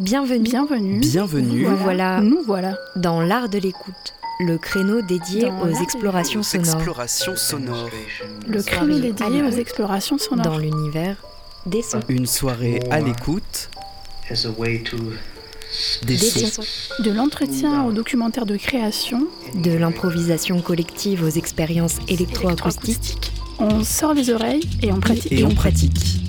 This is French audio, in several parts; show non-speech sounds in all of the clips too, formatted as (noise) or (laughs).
Bienvenue. Bienvenue. Bienvenue. Nous voilà Nous voilà. dans l'art de l'écoute, le créneau dédié Dans aux explorations sonores explorations sonores. Le Soirée créneau à dédié aux explorations sonores. dans l'univers des sons. Une soirée à l'écoute as a way to des Des sons. sons. De l'entretien au documentaire de création, De l'improvisation collective aux expériences électroacoustiques. on sort les oreilles et on pratique. Et on pratique.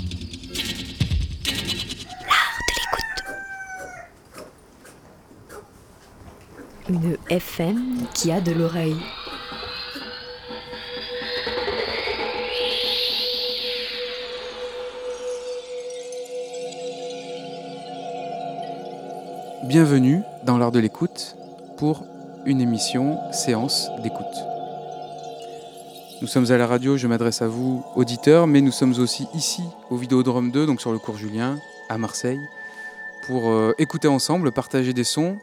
FM qui a de l'oreille. Bienvenue dans l'art de l'écoute pour une émission séance d'écoute. Nous sommes à la radio, je m'adresse à vous auditeurs, mais nous sommes aussi ici au Vidéodrome 2, donc sur le cours Julien, à Marseille, pour euh, écouter ensemble, partager des sons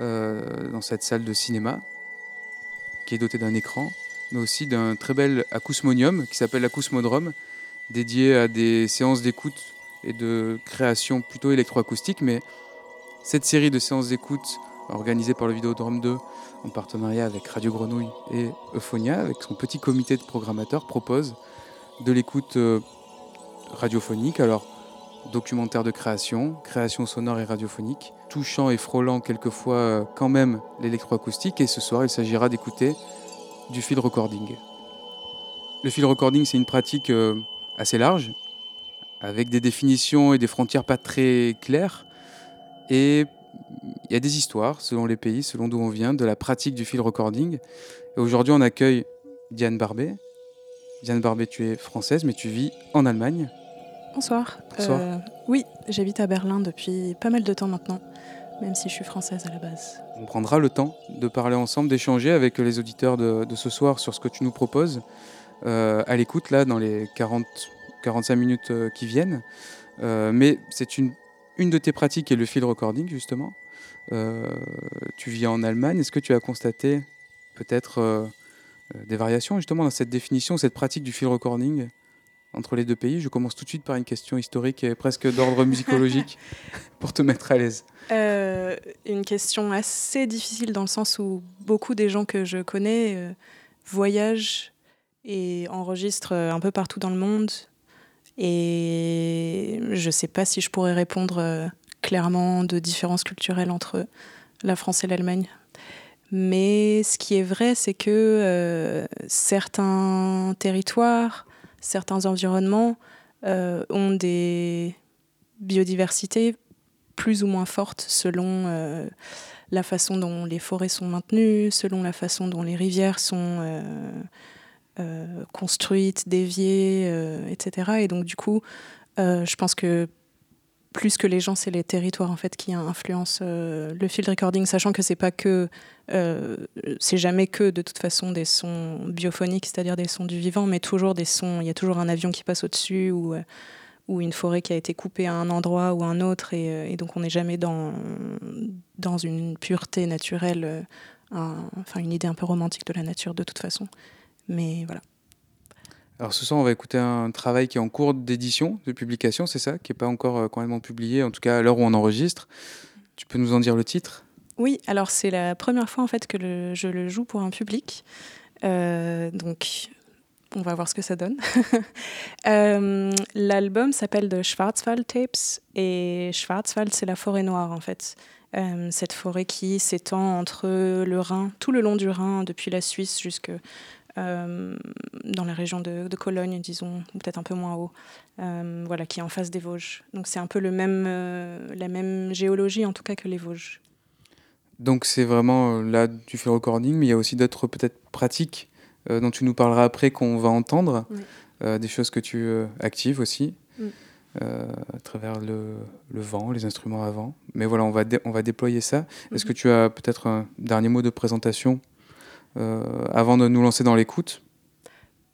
dans cette salle de cinéma qui est dotée d'un écran, mais aussi d'un très bel acousmonium qui s'appelle l'acousmodrome, dédié à des séances d'écoute et de création plutôt électroacoustique, mais cette série de séances d'écoute organisée par le Vidéodrome 2 en partenariat avec Radio Grenouille et Euphonia, avec son petit comité de programmateurs, propose de l'écoute euh, radiophonique. Alors, documentaire de création, création sonore et radiophonique, touchant et frôlant quelquefois euh, quand même l'électroacoustique. Et ce soir, il s'agira d'écouter du field recording. Le field recording, c'est une pratique euh, assez large, avec des définitions et des frontières pas très claires. Et il y a des histoires, selon les pays, selon d'où on vient, de la pratique du field recording. Et aujourd'hui, on accueille Diane Barbet. Diane Barbet, tu es française, mais tu vis en Allemagne. Bonsoir. Bonsoir. Euh, oui, j'habite à Berlin depuis pas mal de temps maintenant, même si je suis française à la base. On prendra le temps de parler ensemble, d'échanger avec les auditeurs de, de ce soir sur ce que tu nous proposes euh, à l'écoute, là, dans les 40, 45 minutes euh, qui viennent. Euh, mais c'est une, une de tes pratiques est le field recording, justement. Tu vis en Allemagne. Est-ce que tu as constaté peut-être des variations, justement, dans cette définition, cette pratique du field recording? Entre les deux pays Je commence tout de suite par une question historique et presque d'ordre musicologique (laughs) pour te mettre à l'aise. Euh, une question assez difficile dans le sens où beaucoup des gens que je connais euh, voyagent et enregistrent euh, un peu partout dans le monde. Et je ne sais pas si je pourrais répondre euh, clairement de différences culturelles entre la France et l'Allemagne. Mais ce qui est vrai, c'est que certains territoires, certains environnements euh, ont des biodiversités plus ou moins fortes selon euh, la façon dont les forêts sont maintenues, selon la façon dont les rivières sont euh, construites, déviées, etc. Et donc du coup, je pense que plus que les gens, c'est les territoires en fait qui influencent euh, le field recording, sachant que c'est pas que, euh, c'est jamais que de toute façon des sons biophoniques, c'est-à-dire des sons du vivant, mais toujours des sons. Il y a toujours un avion qui passe au-dessus ou euh, une forêt qui a été coupée à un endroit ou un autre, et, donc on n'est jamais dans une pureté naturelle, enfin une idée un peu romantique de la nature de toute façon. Mais voilà. Alors ce soir, on va écouter un travail qui est en cours d'édition, de publication, c'est ça, qui n'est pas encore euh, complètement publié, en tout cas à l'heure où on enregistre. Tu peux nous en dire le titre? Oui, alors c'est la première fois en fait que je le joue pour un public. Euh, donc on va voir ce que ça donne. (laughs) Euh, L'album s'appelle The Schwarzwald Tapes et Schwarzwald c'est la forêt noire en fait. Cette forêt qui s'étend entre le Rhin, tout le long du Rhin, depuis la Suisse jusque dans la région de, de Cologne, disons, ou peut-être un peu moins haut, euh, voilà, qui est en face des Vosges. Donc c'est un peu le même, euh, la même géologie en tout cas que les Vosges. Donc c'est vraiment euh, là du fil recording, mais il y a aussi d'autres peut-être pratiques euh, dont tu nous parleras après qu'on va entendre, Oui. euh, des choses que tu euh, actives aussi. Euh, à travers le, le vent, les instruments à vent. Mais voilà, on va, on va déployer ça. Est-ce que tu as peut-être un dernier mot de présentation euh, avant de nous lancer dans l'écoute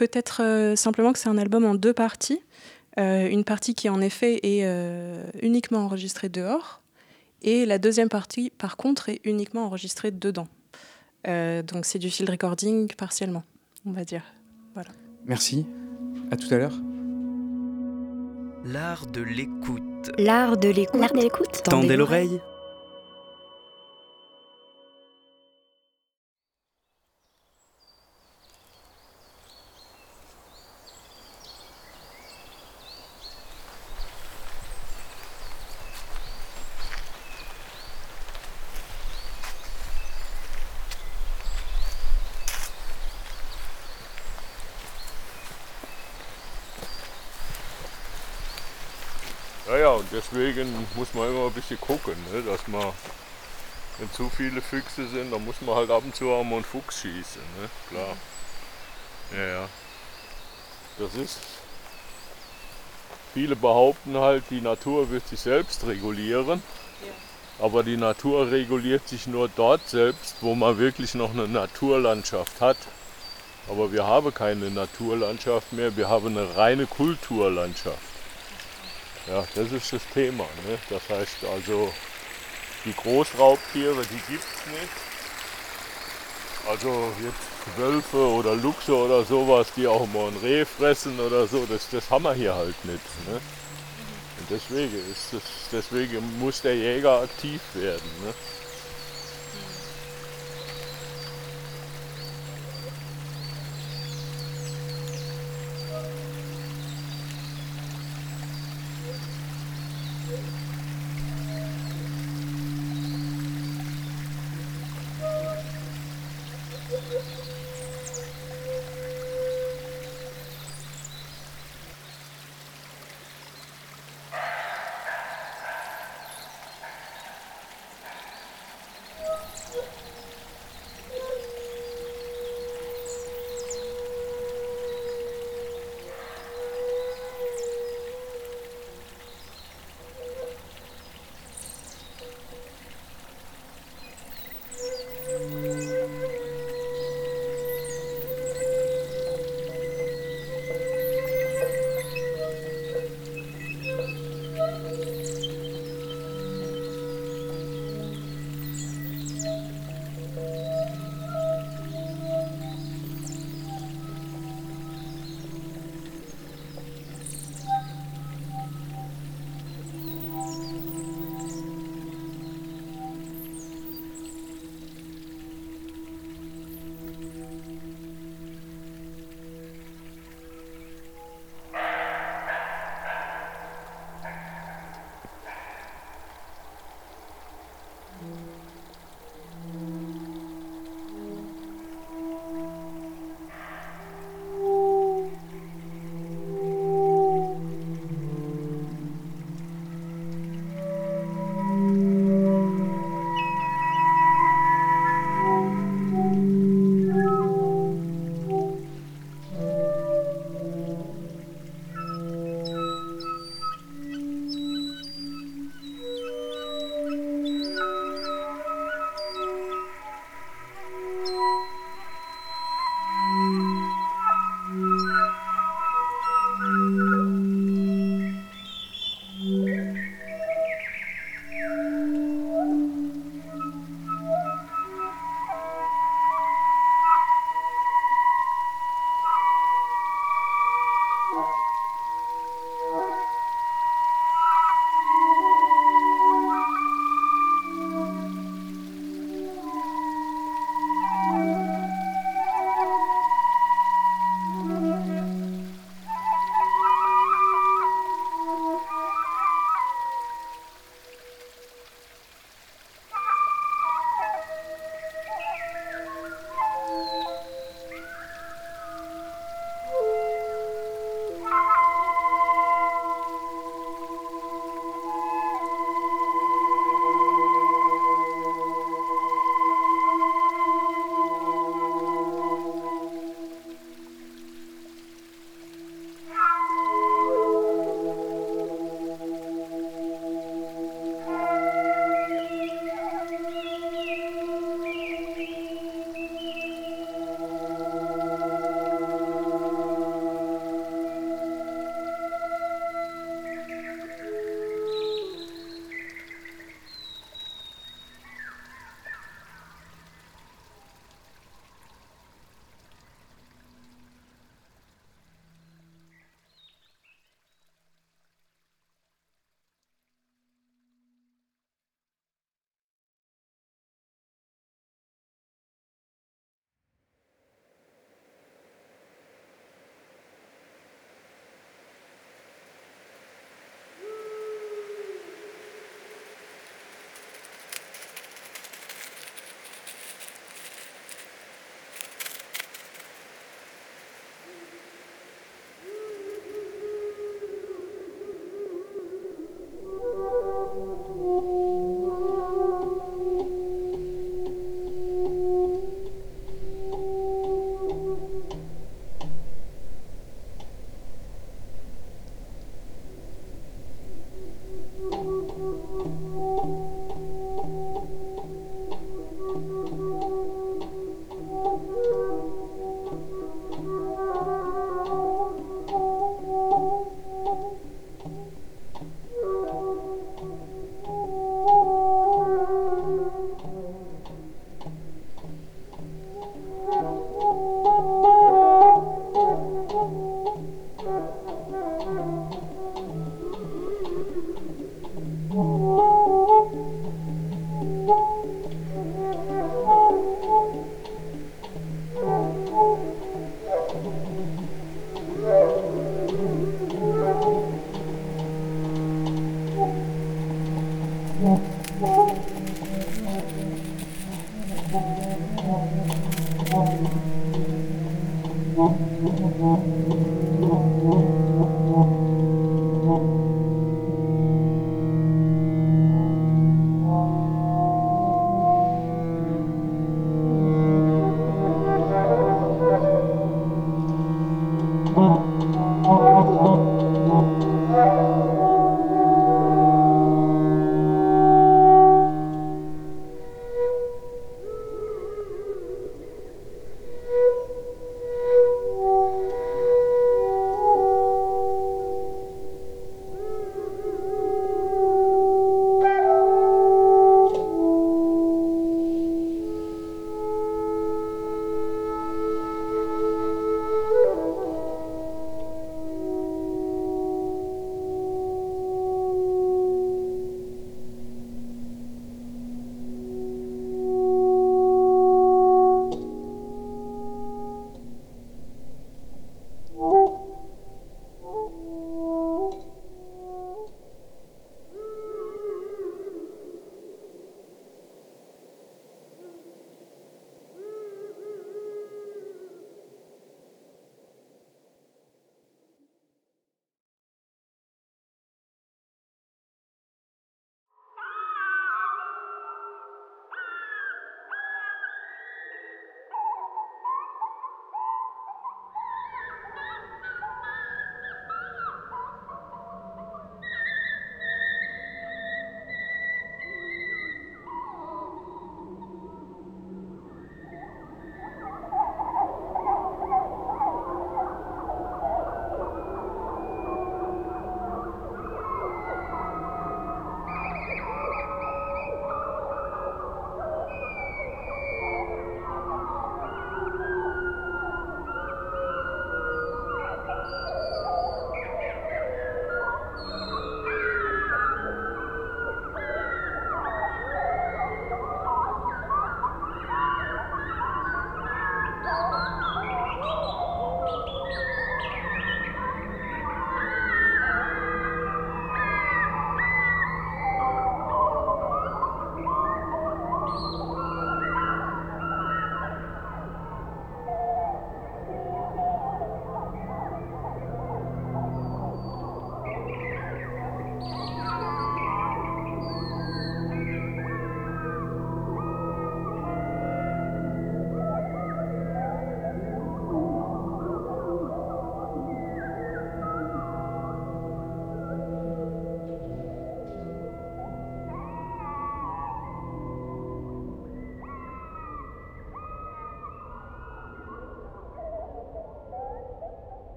Peut-être euh, simplement que c'est un album en deux parties. Euh, une partie qui en effet est euh, uniquement enregistrée dehors et la deuxième partie par contre est uniquement enregistrée dedans. Euh, donc c'est du field recording partiellement, on va dire. Merci. À tout à l'heure. L'art de l'écoute. L'art de l'écoute. L'art de l'écoute Tendez l'oreille. Deswegen muss man immer ein bisschen gucken, ne, dass man, wenn zu viele Füchse sind, dann muss man halt ab und zu auch mal einen Fuchs schießen, ne, klar. Ja, ja. Das ist, viele behaupten halt, die Natur wird sich selbst regulieren. Aber die Natur reguliert sich nur dort selbst, wo man wirklich noch eine Naturlandschaft hat. Aber wir haben keine Naturlandschaft mehr, wir haben eine reine Kulturlandschaft. Ja, das ist das Thema. Ne? Das heißt also, die Großraubtiere, die gibt es nicht. Also jetzt Wölfe oder Luchse oder sowas, die auch mal ein Reh fressen oder so, das, das haben wir hier halt nicht. Ne? Und deswegen, ist das, deswegen muss der Jäger aktiv werden. Ne?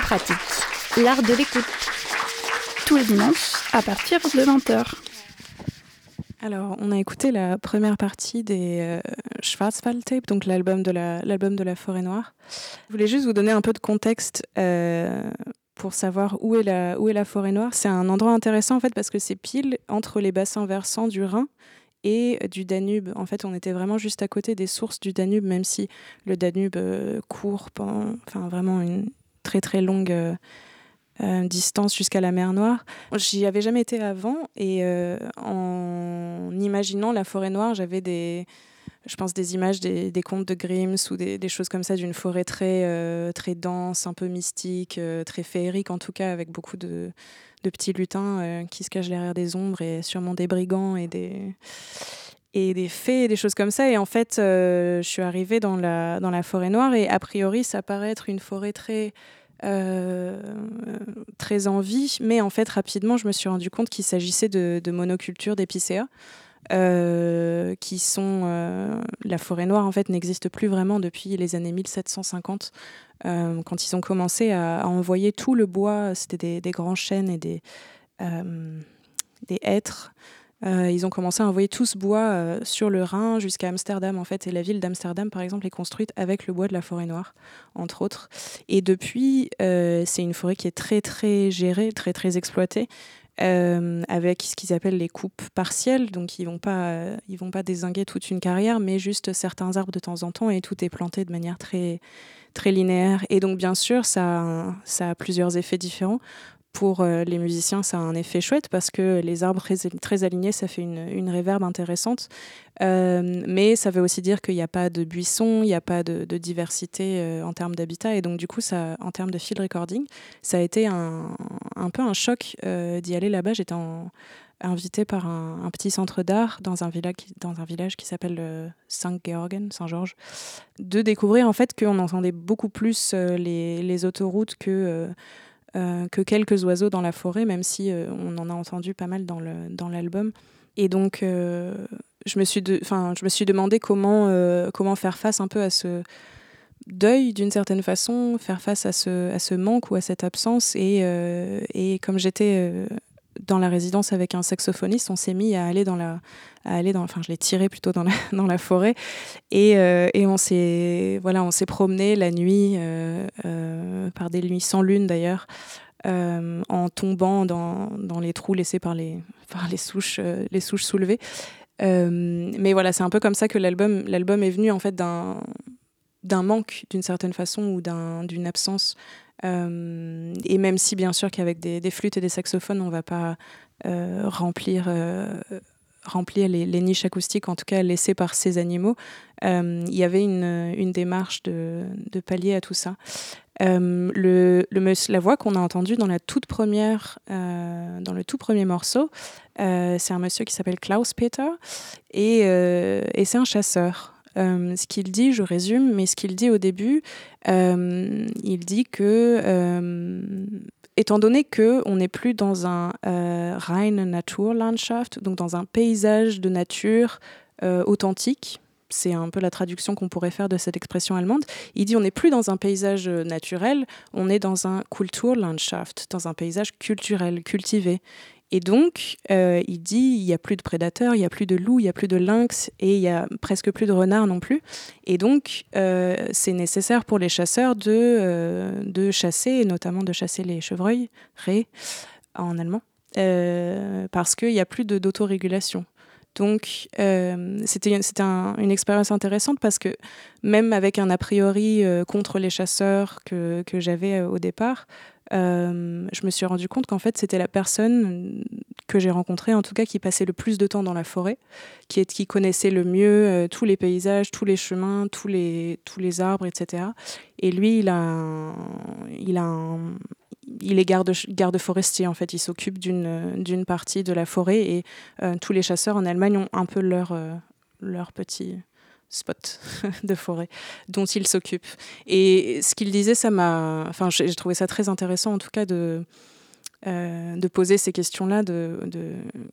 Pratique. L'art de l'écoute. Tous les dimanches à partir de 20h. Alors, on a écouté la première partie des euh, Schwarzwaldtape, donc l'album de, la, l'album de la forêt noire. Je voulais juste vous donner un peu de contexte euh, pour savoir où est, la, où est la forêt noire. C'est un endroit intéressant en fait parce que c'est pile entre les bassins versants du Rhin et du Danube. En fait, on était vraiment juste à côté des sources du Danube, même si le Danube euh, court pendant enfin, vraiment une très très longue euh, euh, distance jusqu'à la mer Noire. J'y avais jamais été avant et euh, en imaginant la forêt noire, j'avais des, je pense des images des, contes de Grimm ou des, choses comme ça d'une forêt très très dense, un peu mystique, très féerique en tout cas, avec beaucoup de, de petits lutins qui se cachent derrière des ombres et sûrement des brigands et des et des fées, des choses comme ça. Et en fait, euh, je suis arrivée dans la, dans la forêt noire et a priori, ça paraît être une forêt très, euh, très en vie. Mais en fait, rapidement, je me suis rendu compte qu'il s'agissait de, de monocultures d'épicéas. euh, qui sont la forêt noire en fait n'existe plus vraiment depuis les années 1750 euh, quand ils ont commencé à, envoyer tout le bois c'était des, des grands chênes et des des hêtres euh, ils ont commencé à envoyer tout ce bois euh, sur le Rhin jusqu'à Amsterdam en fait. Et la ville d'Amsterdam par exemple est construite avec le bois de la forêt noire entre autres. Et depuis euh, c'est une forêt qui est très très gérée très très exploitée avec ce qu'ils appellent les coupes partielles. Donc ils vont pas vont pas désinguer toute une carrière mais juste certains arbres de temps en temps et tout est planté de manière très très linéaire. Et donc bien sûr ça ça a plusieurs effets différents pour euh, les musiciens, ça a un effet chouette parce que les arbres très, alignés, ça fait une, une réverbe intéressante. Euh, mais ça veut aussi dire qu'il n'y a pas de buissons, il n'y a pas de, diversité euh, en termes d'habitat. Et donc, du coup, en termes de field recording, ça a été un, peu un choc d'y aller là-bas. J'étais invitée par un, petit centre d'art dans un village, qui- s'appelle Saint-Georgen, Saint-Georges, de découvrir en fait qu'on entendait beaucoup plus les autoroutes que... euh, que quelques oiseaux dans la forêt, même si euh, on en a entendu pas mal dans le- dans l'album. Et donc, euh, je, me suis de- je me suis demandé comment, comment faire face un peu à ce deuil d'une certaine façon, faire face à ce, à ce manque ou à cette absence. Et, et comme j'étais dans la résidence avec un saxophoniste, on s'est mis à aller dans la... À aller dans, enfin, je l'ai tiré plutôt dans la, (laughs) dans la forêt et, euh, et on s'est voilà, on s'est promené la nuit euh, euh, par des nuits sans lune d'ailleurs, en tombant dans, dans les trous laissés par les, par les souches, les souches soulevées. Mais voilà, c'est un peu comme ça que l'album, l'album est venu en fait d'un, d'un manque d'une certaine façon ou d'un, d'une absence. Euh, et même si bien sûr qu'avec des, flûtes et des saxophones, on va pas euh, remplir, euh, remplir les, niches acoustiques, en tout cas laissées par ces animaux, il y avait une, démarche de, de pallier à tout ça. La voix qu'on a entendue dans la toute première, dans le tout premier morceau, c'est un monsieur qui s'appelle Klaus Peter et, et c'est un chasseur. Euh, ce qu'il dit, je résume, mais ce qu'il dit au début, euh, il dit que, euh, étant donné que on n'est plus dans un euh, rein Naturlandschaft, donc dans un paysage de nature authentique, c'est un peu la traduction qu'on pourrait faire de cette expression allemande. Il dit on n'est plus dans un paysage naturel, on est dans un Kulturlandschaft, dans un paysage culturel, cultivé. Et donc, euh, il dit il n'y a plus de prédateurs, il n'y a plus de loups, il n'y a plus de lynx et il n'y a presque plus de renards non plus. Et donc, euh, c'est nécessaire pour les chasseurs de, euh, de chasser, et notamment de chasser les chevreuils, ré en allemand, parce qu'il n'y a plus d'autorégulation. Donc, euh, c'était c'était un- une expérience intéressante parce que même avec un a priori euh, contre les chasseurs que, que j'avais euh, au départ, euh, je me suis rendu compte qu'en fait, c'était la personne que j'ai rencontrée, en tout cas, qui passait le plus de temps dans la forêt, qui, connaissait le mieux tous les paysages, tous les chemins, tous les, tous les arbres, etc. Et lui, il a il a un- il est garde, garde forestier en fait. Il s'occupe d'une partie de la forêt et euh, tous les chasseurs en Allemagne ont un peu leur euh, petit spot (laughs) de forêt dont ils s'occupent. Et ce qu'il disait, ça m'a, enfin, j'ai trouvé ça très intéressant en tout cas de euh, poser ces questions-là, de,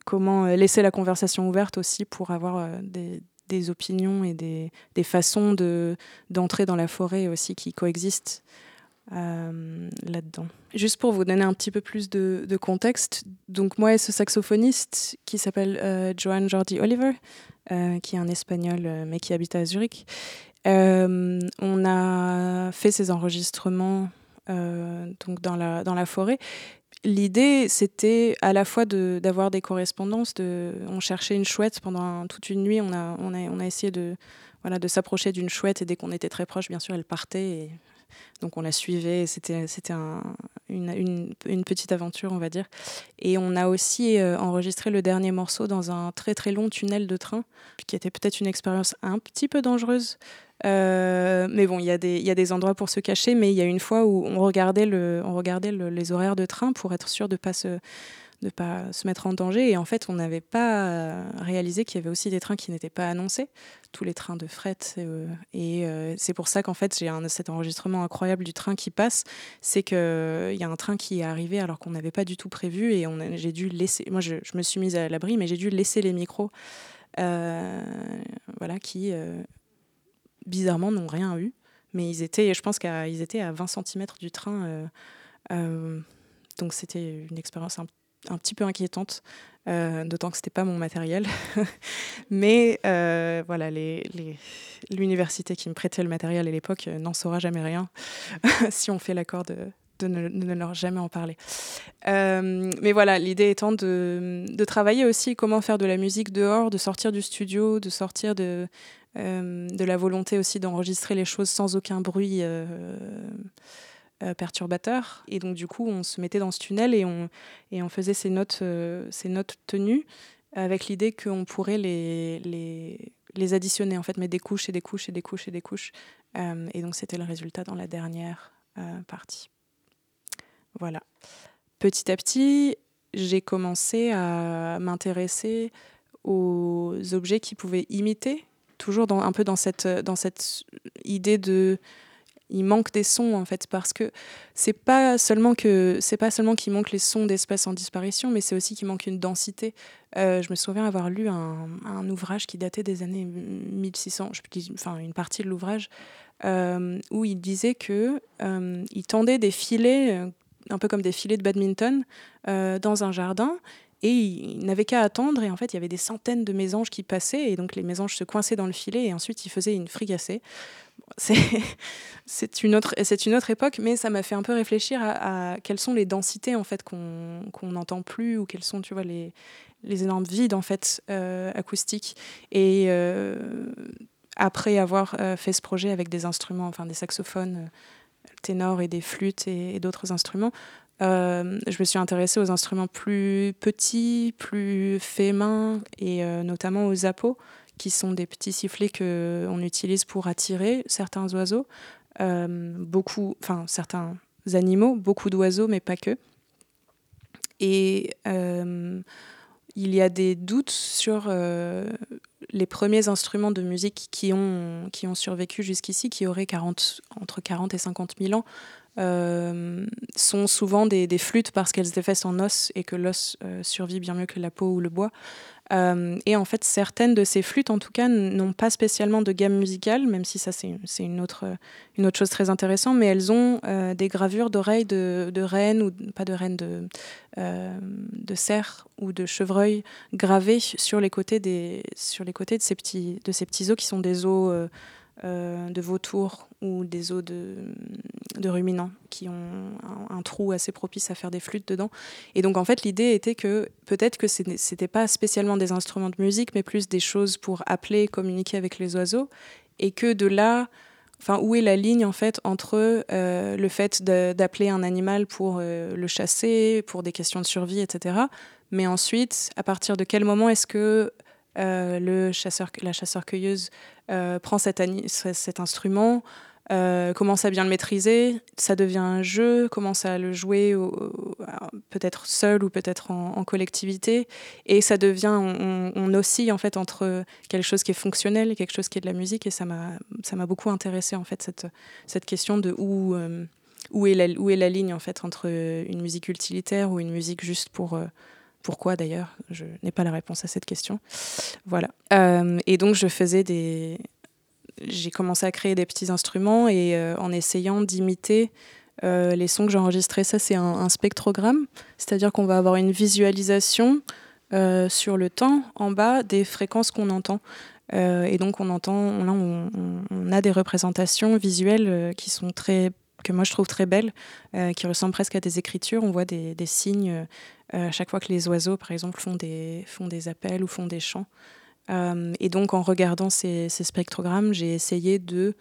comment laisser la conversation ouverte aussi pour avoir des, opinions et des, façons de d'entrer dans la forêt aussi qui coexistent euh, là-dedans. Juste pour vous donner un petit peu plus de, contexte, donc moi et ce saxophoniste qui s'appelle euh, Joan Jordi Oliver, euh, qui est un espagnol euh, mais qui habite à Zurich, on a fait ces enregistrements donc dans la, forêt. L'idée, c'était à la fois d'avoir des correspondances. On cherchait une chouette pendant toute une nuit. On a, essayé de, s'approcher d'une chouette et dès qu'on était très proche, bien sûr, elle partait. Donc on la suivait. C'était un- une, une- petite aventure, on va dire. Et on a aussi euh, enregistré le dernier morceau dans un très très long tunnel de train, qui était peut-être une expérience un petit peu dangereuse. Euh, mais bon, il y, a des- y a des endroits pour se cacher, mais il y a une fois où on regardait, le, on regardait le- les horaires de train pour être sûr de ne pas se de pas se mettre en danger. Et en fait, on n'avait pas euh, réalisé qu'il y avait aussi des trains qui n'étaient pas annoncés, tous les trains de fret. euh, et euh, c'est pour ça qu'en fait, j'ai cet enregistrement incroyable du train qui passe. C'est qu'il y a un train qui est arrivé alors qu'on n'avait pas du tout prévu. Et j'ai dû laisser. Moi, je, me suis mise à l'abri, mais j'ai dû laisser les micros. voilà, qui bizarrement n'ont rien eu. Mais ils étaient, je pense qu'ils étaient à 20 cm du train. donc c'était une expérience un, un petit peu inquiétante, euh, d'autant que c'était pas mon matériel. (laughs) Mais euh, voilà, l'université qui me prêtait le matériel à l'époque euh, n'en saura jamais rien (laughs) si on fait l'accord de, ne, leur jamais en parler. Mais voilà, l'idée étant de, travailler aussi comment faire de la musique dehors, de sortir du studio, de sortir de la volonté aussi d'enregistrer les choses sans aucun bruit euh, euh, perturbateur. Et donc du coup, on se mettait dans ce tunnel et on, et on faisait ces notes, euh, ces notes tenues avec l'idée qu'on pourrait les, les, les additionner, en fait, mettre des couches et des couches et des couches et des couches. Euh, et donc c'était le résultat dans la dernière euh, partie. Voilà. Petit à petit, j'ai commencé à m'intéresser aux objets qui pouvaient imiter, toujours un peu dans cette, dans cette idée de il manque des sons en fait parce que c'est pas seulement que c'est pas seulement qu'il manque les sons d'espèces en disparition mais c'est aussi qu'il manque une densité. Euh, je me souviens avoir lu un, ouvrage qui datait des années 1600 je dis, enfin une partie de l'ouvrage euh, où il disait que euh, il tendait des filets un peu comme des filets de badminton dans un jardin et il, il n'avait qu'à attendre et en fait il y avait des centaines de mésanges qui passaient et donc les mésanges se coinçaient dans le filet et ensuite il faisait une fricassée (laughs) c'est une autre une autre époque mais ça m'a fait un peu réfléchir à, quelles sont les densités en fait qu'on qu'on n'entend plus ou quels sont tu vois les les énormes vides en fait euh, acoustiques. Et euh, après avoir euh, fait ce projet avec des instruments enfin des saxophones ténors et des flûtes et d'autres instruments euh, je me suis intéressée aux instruments plus petits plus faits main et euh, notamment aux appos qui sont des petits sifflets que on utilise pour attirer certains oiseaux, euh, beaucoup, enfin certains animaux, beaucoup d'oiseaux, mais pas que. Et il y a des doutes sur les premiers instruments de musique qui ont, qui ont survécu jusqu'ici, qui auraient 40, entre 40 et 50 000 ans. Euh, sont souvent des, flûtes parce qu'elles étaient faites en os et que l'os euh, survit bien mieux que la peau ou le bois. Euh, et en fait, certaines de ces flûtes, en tout cas, n'ont pas spécialement de gamme musicale, même si ça, c'est une autre, une autre chose très intéressante, mais elles ont des gravures d'oreilles de, de rennes, ou pas de rennes, de, de cerfs ou de chevreuils gravées sur les côtés, des, sur les côtés de, ces petits, de ces petits os qui sont des os euh, de vautours ou des os de, ruminants qui ont un, trou assez propice à faire des flûtes dedans. Et donc en fait l'idée était que peut-être que ce n'était pas spécialement des instruments de musique, mais plus des choses pour appeler, communiquer avec les oiseaux, et que de là, enfin où est la ligne en fait entre euh, le fait d'appeler un animal pour euh, le chasser, pour des questions de survie, etc. Mais ensuite, à partir de quel moment est-ce que le chasseur, la chasseur-cueilleuse euh, prend cet, instrument, euh, commence à bien le maîtriser, ça devient un jeu, commence à le jouer peut-être seul ou peut-être en, collectivité, et ça devient, on, oscille en fait entre quelque chose qui est fonctionnel et quelque chose qui est de la musique, et ça m'a beaucoup intéressé en fait cette cette question de où euh, où est la où est la ligne en fait entre une musique utilitaire ou une musique juste pour euh, pourquoi d'ailleurs Je n'ai pas la réponse à cette question. Voilà. Euh, et donc je faisais des. J'ai commencé à créer des petits instruments et euh, en essayant d'imiter les sons que j'ai enregistrés, ça c'est un, spectrogramme, c'est-à-dire qu'on va avoir une visualisation sur le temps en bas des fréquences qu'on entend. et donc on entend, là on, a des représentations visuelles qui sont très que moi je trouve très belles, qui ressemblent presque à des écritures. On voit des signes à chaque fois que les oiseaux, par exemple, font des, font des appels ou font des chants. Euh, et donc, en regardant ces, spectrogrammes, j'ai essayé de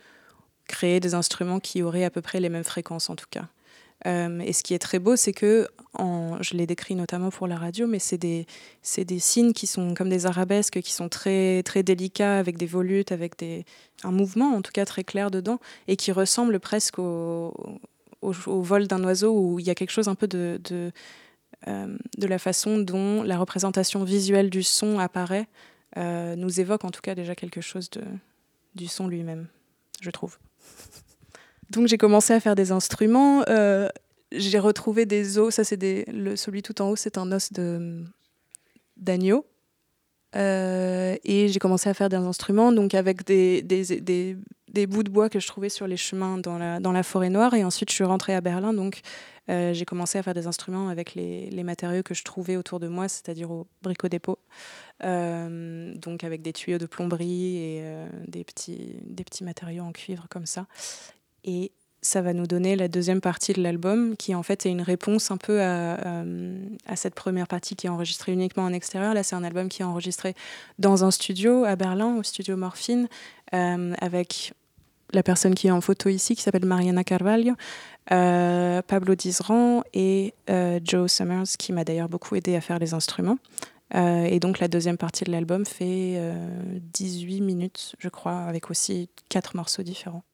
créer des instruments qui auraient à peu près les mêmes fréquences, en tout cas. Euh, et ce qui est très beau, c'est que, je l'ai décrit notamment pour la radio, mais c'est des, des signes qui sont comme des arabesques, qui sont très, très délicats, avec des volutes, avec des, un mouvement en tout cas très clair dedans, et qui ressemblent presque au, au, vol d'un oiseau, où il y a quelque chose un peu de, euh, de la façon dont la représentation visuelle du son apparaît euh, nous évoque en tout cas déjà quelque chose de, du son lui-même, je trouve. Donc j'ai commencé à faire des instruments. Euh, j'ai retrouvé des os. Ça, c'est le, celui tout en haut, c'est un os de d'agneau. Euh, et j'ai commencé à faire des instruments, donc avec des, des, des, des, bouts de bois que je trouvais sur les chemins dans la, dans la forêt noire. Et ensuite, je suis rentrée à Berlin, donc euh, j'ai commencé à faire des instruments avec les, matériaux que je trouvais autour de moi, c'est-à-dire au bricot-dépôt. Euh, donc avec des tuyaux de plomberie et des, petits, des petits matériaux en cuivre comme ça. Et ça va nous donner la deuxième partie de l'album, qui en fait est une réponse un peu à, cette première partie qui est enregistrée uniquement en extérieur. Là, c'est un album qui est enregistré dans un studio à Berlin, au studio Morphine, euh, avec la personne qui est en photo ici, qui s'appelle Mariana Carvalho, euh, Pablo Dizran et euh, Joe Summers, qui m'a d'ailleurs beaucoup aidé à faire les instruments. et donc la deuxième partie de l'album fait 18 minutes, je crois, avec aussi quatre morceaux différents.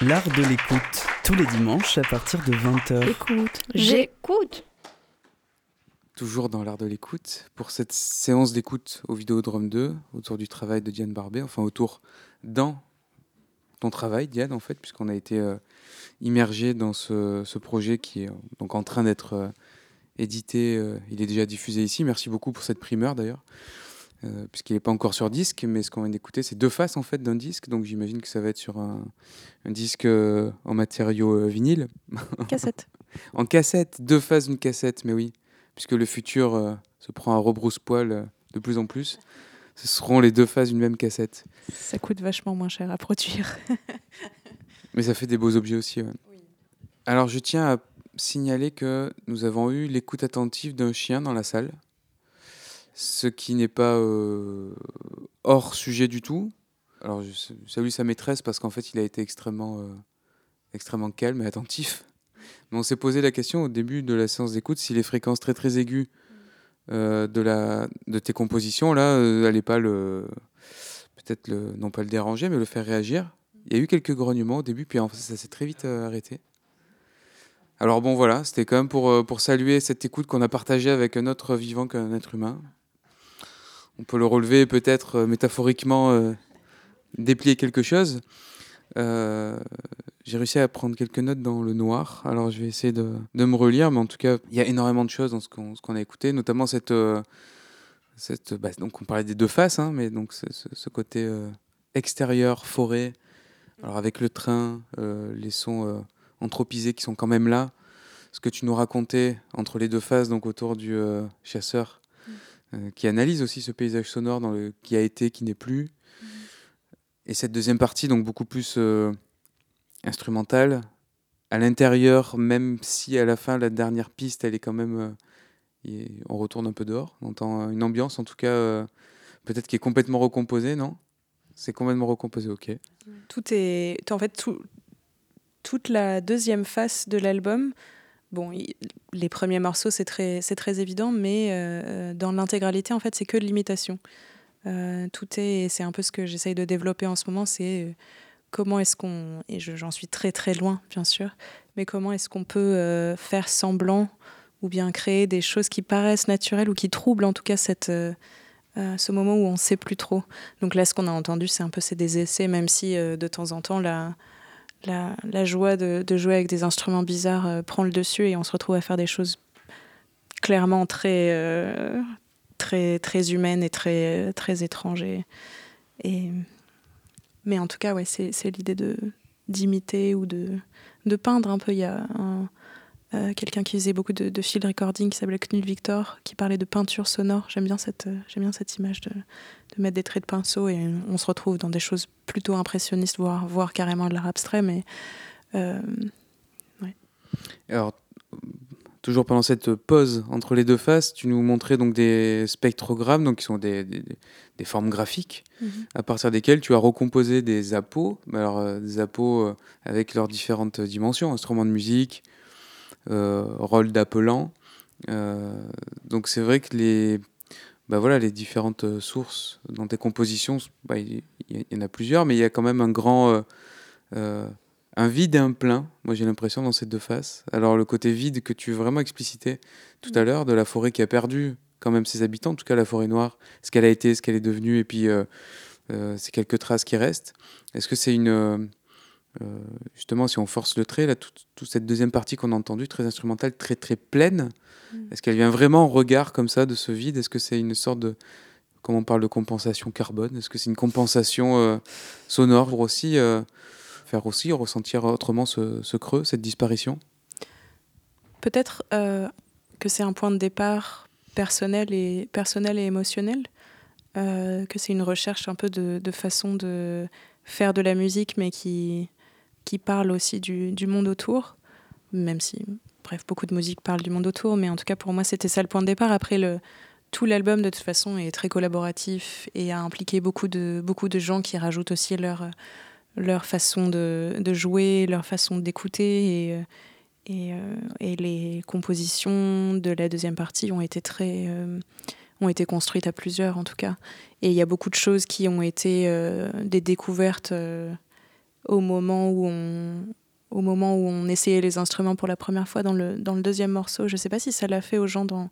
L'art de l'écoute, tous les dimanches à partir de 20h. Écoute. J'écoute. Toujours dans l'art de l'écoute, pour cette séance d'écoute au Vidéodrome 2, autour du travail de Diane Barbet, enfin autour dans ton travail, Diane, en fait, puisqu'on a été euh, immergé dans ce, ce projet qui est euh, donc en train d'être euh, édité. euh, il est déjà diffusé ici. Merci beaucoup pour cette primeur d'ailleurs, euh, puisqu'il n'est pas encore sur disque, mais ce qu'on vient d'écouter, c'est deux faces en fait d'un disque. Donc j'imagine que ça va être sur un, un disque euh, en matériau euh, vinyle, (laughs) Cassette. en cassette, deux faces d'une cassette, mais oui, puisque le futur euh, se prend à rebrousse-poil de plus en plus. Ce seront les deux faces d'une même cassette. Ça coûte vachement moins cher à produire. (laughs) Mais ça fait des beaux objets aussi. ouais. Alors je tiens à signaler que nous avons eu l'écoute attentive d'un chien dans la salle, ce qui n'est pas euh, hors sujet du tout. Alors je salue sa maîtresse parce qu'en fait il a été extrêmement, euh, extrêmement calme et attentif. Mais on s'est posé la question au début de la séance d'écoute si les fréquences très très aiguës euh, de, la, de tes compositions là n'allaient pas le peut-être non pas le déranger mais le faire réagir. Il y a eu quelques grognements au début, puis en ça s'est très vite arrêté. Alors bon, voilà, c'était quand même pour, pour saluer cette écoute qu'on a partagée avec un autre vivant qu'un être humain. On peut le relever peut-être euh, métaphoriquement, euh, déplier quelque chose. Euh, J'ai réussi à prendre quelques notes dans le noir, alors je vais essayer de, de me relire, mais en tout cas, il y a énormément de choses dans ce qu'on a écouté, notamment cette... cette bah, donc on parlait des deux faces, hein, mais donc ce, côté extérieur, forêt, alors avec le train, les sons anthropisés qui sont quand même là, ce que tu nous racontais entre les deux phases, donc autour du chasseur, euh, qui analyse aussi ce paysage sonore dans le qui a été, qui n'est plus, et cette deuxième partie, donc beaucoup plus euh, instrumentale, à l'intérieur, même si à la fin la dernière piste, elle est quand même, euh, on retourne un peu dehors, on entend une ambiance en tout cas, peut-être qui est complètement recomposée, non? C'est complètement recomposé, ok. Tout est. En fait, tout, toute la deuxième face de l'album. Bon, les premiers morceaux, c'est très, très évident, mais euh, dans l'intégralité, en fait, c'est que de l'imitation. Euh, tout est. C'est un peu ce que j'essaye de développer en ce moment, c'est euh, comment est-ce qu'on. Et je- j'en suis très, très loin, bien sûr, mais comment est-ce qu'on peut euh, faire semblant ou bien créer des choses qui paraissent naturelles ou qui troublent en tout cas cette. euh, euh, ce moment où on ne sait plus trop. Donc là, ce qu'on a entendu, c'est un peu c'est des essais, même si euh, de temps en temps, la, la, la joie de, de jouer avec des instruments bizarres euh, prend le dessus et on se retrouve à faire des choses clairement très, euh, très, très humaines et très, très étranges. Et, et- Mais en tout cas, ouais, c'est l'idée d'imiter ou de, de peindre un peu. Euh, quelqu'un qui faisait beaucoup de, de field recording qui s'appelait Knut Victor, qui parlait de peinture sonore. J'aime bien cette, euh, j'aime bien cette image de, de mettre des traits de pinceau et on se retrouve dans des choses plutôt impressionnistes, voire, voire carrément de l'art abstrait. Mais euh, Alors, toujours pendant cette pause entre les deux faces, tu nous montrais donc des spectrogrammes, donc qui sont des, des- des formes graphiques, à partir desquelles tu as recomposé des mais alors des appos euh, avec leurs différentes dimensions, instruments de musique, rôle d'appelant. Euh, donc c'est vrai que les, bah voilà, les différentes euh, sources dans tes compositions, bah, il y, en a plusieurs, mais il y a quand même un grand... euh, euh, un vide et un plein, moi j'ai l'impression dans ces deux faces. Alors le côté vide que tu vraiment expliciter tout à l'heure, de la forêt qui a perdu quand même ses habitants, en tout cas la forêt noire, ce qu'elle a été, ce qu'elle est devenue, et puis euh, euh, ces quelques traces qui restent. Est-ce que c'est une... euh, justement, si on force le trait, là, toute, toute cette deuxième partie qu'on a entendue, très instrumentale, très très pleine, est-ce qu'elle vient vraiment en regard comme ça de ce vide? Est-ce que c'est une sorte de... Comme on parle de compensation carbone, est-ce que c'est une compensation euh, sonore pour aussi... euh, faire aussi ressentir autrement ce, ce creux, cette disparition? Peut-être que c'est un point de départ personnel et, personnel et émotionnel, que c'est une recherche un peu de, de façon de faire de la musique, mais qui, qui parle aussi du, monde autour, même si, bref, beaucoup de musique parle du monde autour, mais en tout cas pour moi c'était ça le point de départ. Après, le, tout l'album de toute façon est très collaboratif et a impliqué beaucoup de, beaucoup de gens qui rajoutent aussi leur, leur façon de, jouer, leur façon d'écouter et, euh, euh, et les compositions de la deuxième partie ont été très euh, ont été construites à plusieurs en tout cas et il y a beaucoup de choses qui ont été des découvertes au moment où on au moment où on essayait les instruments pour la première fois dans le, dans le deuxième morceau. Je ne sais pas si ça l'a fait aux gens dans,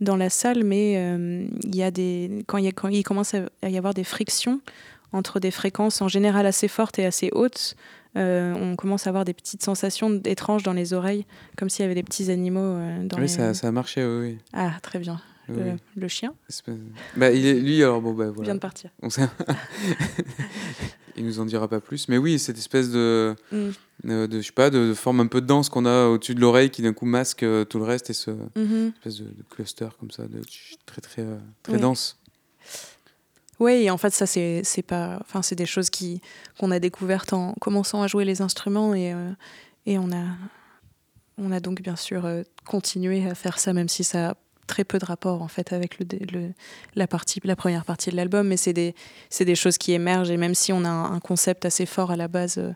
dans la salle, mais euh, y a des, quand, il y a, quand il commence à y avoir des frictions entre des fréquences en général assez fortes et assez hautes, euh, on commence à avoir des petites sensations étranges dans les oreilles, comme s'il y avait des petits animaux euh, dans Oui, les... ça, ça a marché, oui. oui. Ah, très bien. Oui, Le, chien Bah, il est, lui, alors bon, bah vient voilà. de partir. On sait- (laughs) il nous en dira pas plus. Mais oui, cette espèce de, Mm. euh, de je sais pas, de, de forme un peu de danse qu'on a au-dessus de l'oreille qui d'un coup masque euh, tout le reste et ce Mhm. espèce de, cluster comme ça, de très très euh, très Oui. dense. Oui, et en fait, ça, c'est pas. Enfin, c'est des choses qui qu'on a découvertes en commençant à jouer les instruments et, euh, et on, a, on a donc bien sûr euh, continué à faire ça, même si ça a très peu de rapport en fait avec la, partie, la première partie de l'album, mais c'est des, des choses qui émergent et même si on a un, concept assez fort à la base, euh,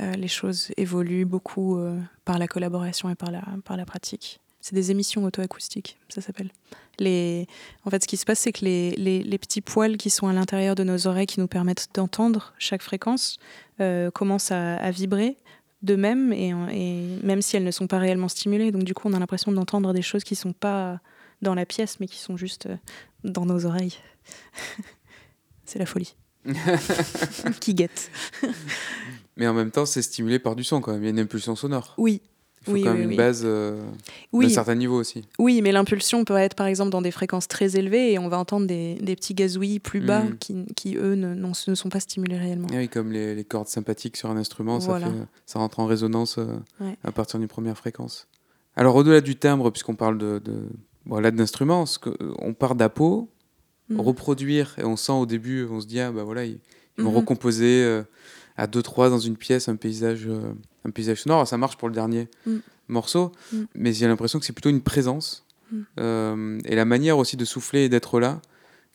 euh, les choses évoluent beaucoup euh, par la collaboration et par la, par la pratique. C'est des émissions auto-acoustiques, ça s'appelle. En fait, ce qui se passe, c'est que les, les- les petits poils qui sont à l'intérieur de nos oreilles, qui nous permettent d'entendre chaque fréquence, commencent à, à vibrer d'eux-mêmes, et, et même si elles ne sont pas réellement stimulées. Donc, du coup, on a l'impression d'entendre des choses qui ne sont pas dans la pièce, mais qui sont juste euh, dans nos oreilles. (laughs) c'est la folie. (laughs) qui guette. Mais en même temps, c'est stimulé par du son quand même. Il y a une impulsion sonore. Oui, Il faut Oui, quand oui, même une oui. base euh, d'un certain niveau aussi. oui, mais l'impulsion peut être par exemple dans des fréquences très élevées et on va entendre des, des petits gazouillis plus bas Mhm. qui, qui, eux, ne, non- ne sont pas stimulés réellement. Ah oui, comme les, les cordes sympathiques sur un instrument, Voilà. ça, fait- ça rentre en résonance euh, Ouais. à partir d'une première fréquence. Alors au-delà du timbre, puisqu'on parle de, de voilà d'instruments, ce que- on part d'Apo, Mhm. reproduire, et on sent au début, on se dit ah bah voilà, ils, ils vont Mhm. recomposer euh, à deux trois dans une pièce un paysage, euh, un paysage sonore. Ça marche pour le dernier Mhm. morceau, Mhm. mais j'ai l'impression que c'est plutôt une présence euh, et la manière aussi de souffler et d'être là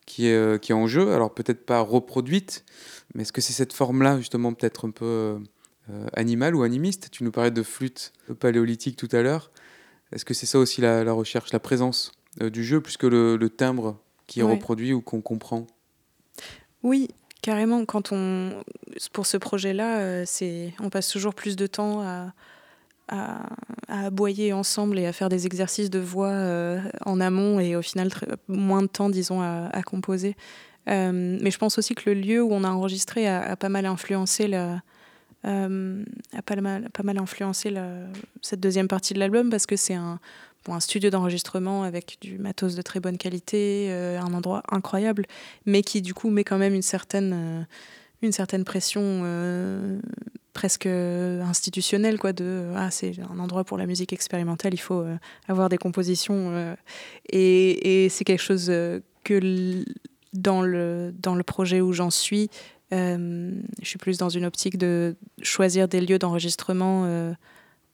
qui est, euh, qui est en jeu. Alors peut-être pas reproduite, mais est-ce que c'est cette forme-là justement peut-être un peu euh, euh, animale ou animiste? Tu nous parlais de flûte paléolithique tout à l'heure. Est-ce que c'est ça aussi la, la recherche, la présence euh, du jeu, plus que le, le timbre qui est Ouais. reproduit ou qu'on comprend? Oui, carrément. Quand on, pour ce projet-là, euh, c'est, on passe toujours plus de temps à, à, à aboyer ensemble et à faire des exercices de voix euh, en amont et au final très- moins de temps, disons, à, à composer. Mais je pense aussi que le lieu où on a enregistré a, a pas mal influencé la, euh, a pas mal, mal influencé la- cette deuxième partie de l'album parce que c'est un, un studio d'enregistrement avec du matos de très bonne qualité, euh, un endroit incroyable, mais qui du coup met quand même une certaine, euh, une certaine pression presque institutionnelle quoi de ah c'est un endroit pour la musique expérimentale il faut avoir des compositions et, et c'est quelque chose que dans le dans le projet où j'en suis je suis plus dans une optique de choisir des lieux d'enregistrement euh,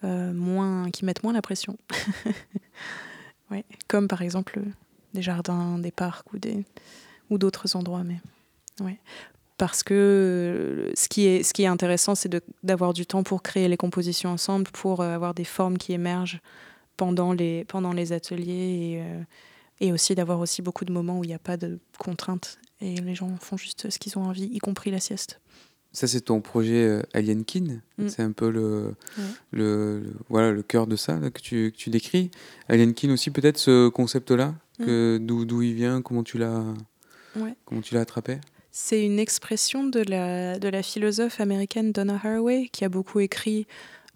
euh, moins qui mettent moins la pression. (laughs) Ouais comme par exemple des jardins des parcs ou des ou d'autres endroits mais ouais. Parce que euh, ce qui est, ce qui est intéressant, c'est d'avoir du temps pour créer les compositions ensemble, pour euh, avoir des formes qui émergent pendant les, pendant les ateliers et, euh, et aussi d'avoir aussi beaucoup de moments où il n'y a pas de contraintes et les gens font juste ce qu'ils ont envie, y compris la sieste. Ça, c'est ton projet euh, Alien Kin. Mm. C'est un peu le, Ouais. le, le- voilà, le cœur de ça là, que, tu, que tu décris. Alien Kin aussi, peut-être ce concept-là, que d'où d'où il vient, comment tu l'as Mm. Ouais. comment tu l'as attrapé? C'est une expression de la, de la philosophe américaine Donna Haraway qui a beaucoup écrit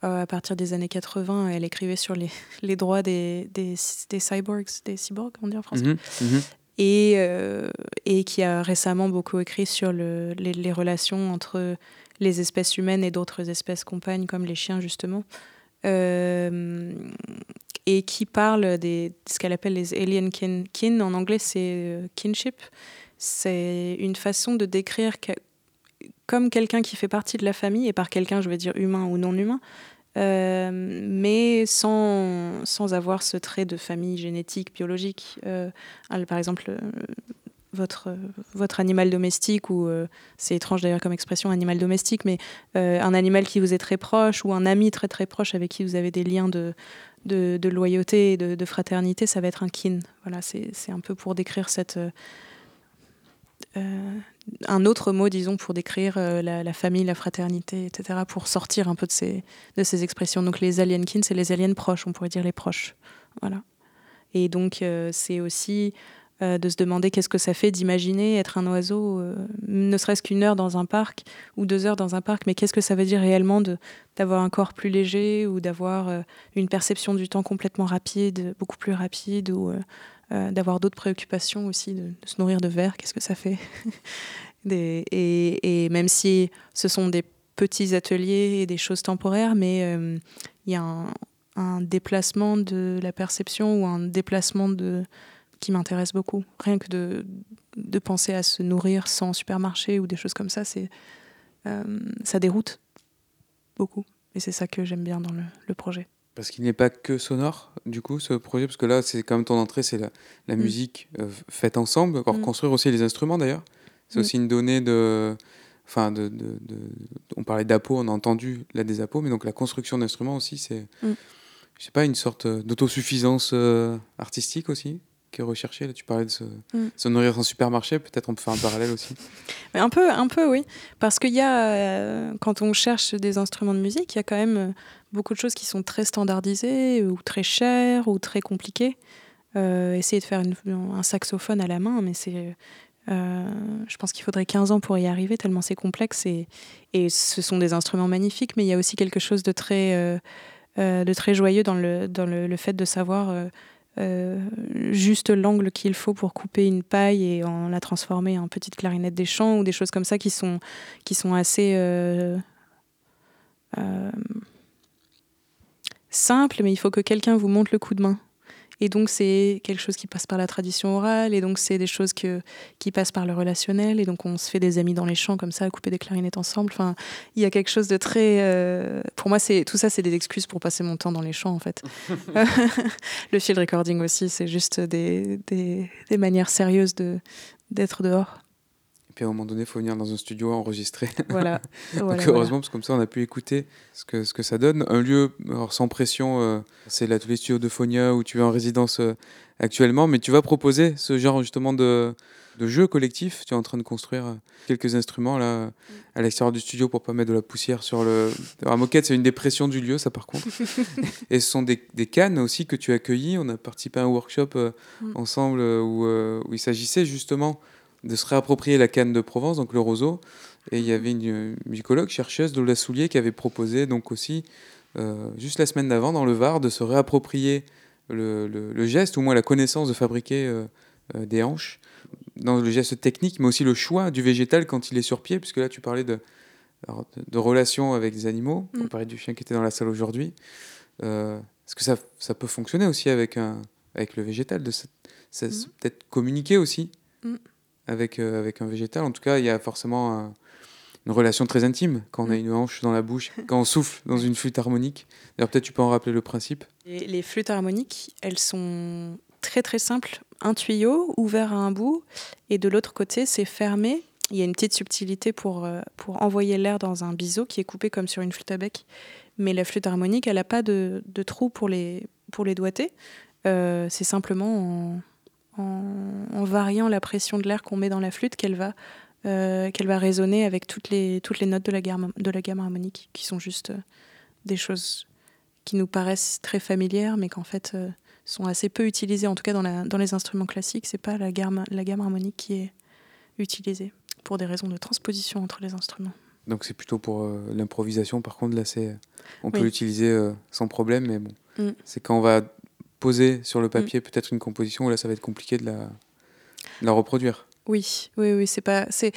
à partir des années 80. Elle écrivait sur les, (laughs) les droits des, des, des cyborgs, des cyborgs, on dit en français. Mhm, mhm. et, euh, et qui a récemment beaucoup écrit sur le- les, les relations entre les espèces humaines et d'autres espèces compagnes, comme les chiens, justement. Euh, et qui parle des, de ce qu'elle appelle les alien kin. Kin, en anglais, c'est euh, kinship. C'est une façon de décrire que- comme quelqu'un qui fait partie de la famille, et par quelqu'un, je veux dire humain ou non humain, euh, mais sans, sans avoir ce trait de famille génétique, biologique. Euh, par exemple, euh, votre, votre animal domestique, ou c'est étrange d'ailleurs comme expression, animal domestique, mais un animal qui vous est très proche, ou un ami très très proche avec qui vous avez des liens de, de, loyauté et de, fraternité, ça va être un kin. Voilà, c'est un peu pour décrire cette, un autre mot, disons, pour décrire la, la, famille, la fraternité, etc., pour sortir un peu de ces, de ces expressions. Donc les alienkin, c'est les aliens proches, on pourrait dire les proches. Voilà. Et donc c'est aussi euh, de se demander qu'est-ce que ça fait d'imaginer être un oiseau, euh, ne serait-ce qu'une heure dans un parc ou deux heures dans un parc, mais qu'est-ce que ça veut dire réellement d'avoir un corps plus léger ou d'avoir euh, une perception du temps complètement rapide, beaucoup plus rapide, ou d'avoir d'autres préoccupations aussi, de, se nourrir de verre, qu'est-ce que ça fait (laughs) et, même si ce sont des petits ateliers et des choses temporaires, mais il y a un, déplacement de la perception ou un déplacement de qui m'intéresse beaucoup. Rien que de, de penser à se nourrir sans supermarché ou des choses comme ça, c'est euh, ça déroute beaucoup. Et c'est ça que j'aime bien dans le projet. Parce qu'il n'est pas que sonore, du coup, ce projet, parce que là, c'est quand même ton entrée, c'est la, la mm. musique euh, faite ensemble, encore mm. construire aussi les instruments d'ailleurs. C'est mm. aussi une donnée de. Enfin, de, de, de on parlait d'apo, on a entendu la des apos, mais donc la construction d'instruments aussi, c'est. Je sais pas, une sorte d'autosuffisance euh, artistique aussi qui est recherché. Là, tu parlais de mm. se, nourrir en supermarché, peut-être on peut faire un parallèle aussi. Mais un peu, un peu, oui. Parce qu'il y a, euh, quand on cherche des instruments de musique, il y a quand même euh, beaucoup de choses qui sont très standardisées, ou très chères, ou très compliquées. Euh, essayer de faire un saxophone à la main, mais c'est. je pense qu'il faudrait 15 ans pour y arriver, tellement c'est complexe. Et, et, ce sont des instruments magnifiques, mais il y a aussi quelque chose de très, de très joyeux dans le, dans le, le fait de savoir juste l'angle qu'il faut pour couper une paille et en la transformer en petite clarinette des champs ou des choses comme ça qui sont, qui sont assez euh, euh, simples, mais il faut que quelqu'un vous montre le coup de main. Et donc, c'est quelque chose qui passe par la tradition orale, et donc, c'est des choses que, qui passent par le relationnel, et donc, on se fait des amis dans les champs comme ça, à couper des clarinettes ensemble. Enfin, il y a quelque chose de très. Euh, pour moi, c'est tout ça, c'est des excuses pour passer mon temps dans les champs, en fait. (laughs) (laughs) le field recording aussi, c'est juste des, des, des manières sérieuses d'être dehors. Et puis à un moment donné, il faut venir dans un studio enregistrer. (laughs) (laughs) Voilà. Donc heureusement, parce que comme ça, on a pu écouter ce que, ce que ça donne. Un lieu sans pression, euh, c'est l'atelier studio de Phonia où tu es en résidence euh, actuellement, mais tu vas proposer ce genre justement de, de jeu collectif. Tu es en train de construire euh, quelques instruments là à l'extérieur du studio pour pas mettre de la poussière sur le. La moquette, c'est une dépression du lieu, ça par contre. (laughs) Et ce sont des, des, cannes aussi que tu as accueillies. On a participé à un workshop mm. ensemble où, où il s'agissait justement de se réapproprier la canne de Provence, donc le roseau. Et il y avait une musicologue, chercheuse, Lola Soulier, qui avait proposé donc aussi, euh, juste la semaine d'avant, dans le Var, de se réapproprier le, le, geste, ou moins la connaissance de fabriquer euh, euh, des hanches, dans le geste technique, mais aussi le choix du végétal quand il est sur pied, puisque là tu parlais de, de, relations avec des animaux, on mm. parlait du chien qui était dans la salle aujourd'hui. Est-ce que ça, ça, peut fonctionner aussi avec, un, avec le végétal de mm. Peut-être communiquer aussi? Mm avec, euh, avec un végétal. En tout cas, il y a forcément une relation très intime quand on a mm. une hanche dans la bouche, (laughs) quand on souffle dans une flûte harmonique. D'ailleurs, peut-être tu peux en rappeler le principe. Les, les, flûtes harmoniques, elles sont très très simples. Un tuyau ouvert à un bout et de l'autre côté, c'est fermé. Il y a une petite subtilité pour, euh, pour envoyer l'air dans un biseau qui est coupé comme sur une flûte à bec. Mais la flûte harmonique, elle n'a pas de, de, trou pour les, pour les doigtés. Euh, c'est simplement en, en, variant la pression de l'air qu'on met dans la flûte qu'elle va, euh, qu'elle va résonner avec toutes les, toutes les notes de la, gamme, de la gamme harmonique, qui sont juste euh, des choses qui nous paraissent très familières, mais qu'en fait euh, sont assez peu utilisées, en tout cas dans, la, dans les instruments classiques. C'est pas la gamme, la gamme harmonique qui est utilisée pour des raisons de transposition entre les instruments. Donc c'est plutôt pour l'improvisation. Par contre, là, c'est on peut l'utiliser sans problème, mais bon, mm. c'est quand on va poser sur le papier mm. peut-être une composition où là ça va être compliqué de la, la reproduire. Oui, oui, oui, c'est pas, c'est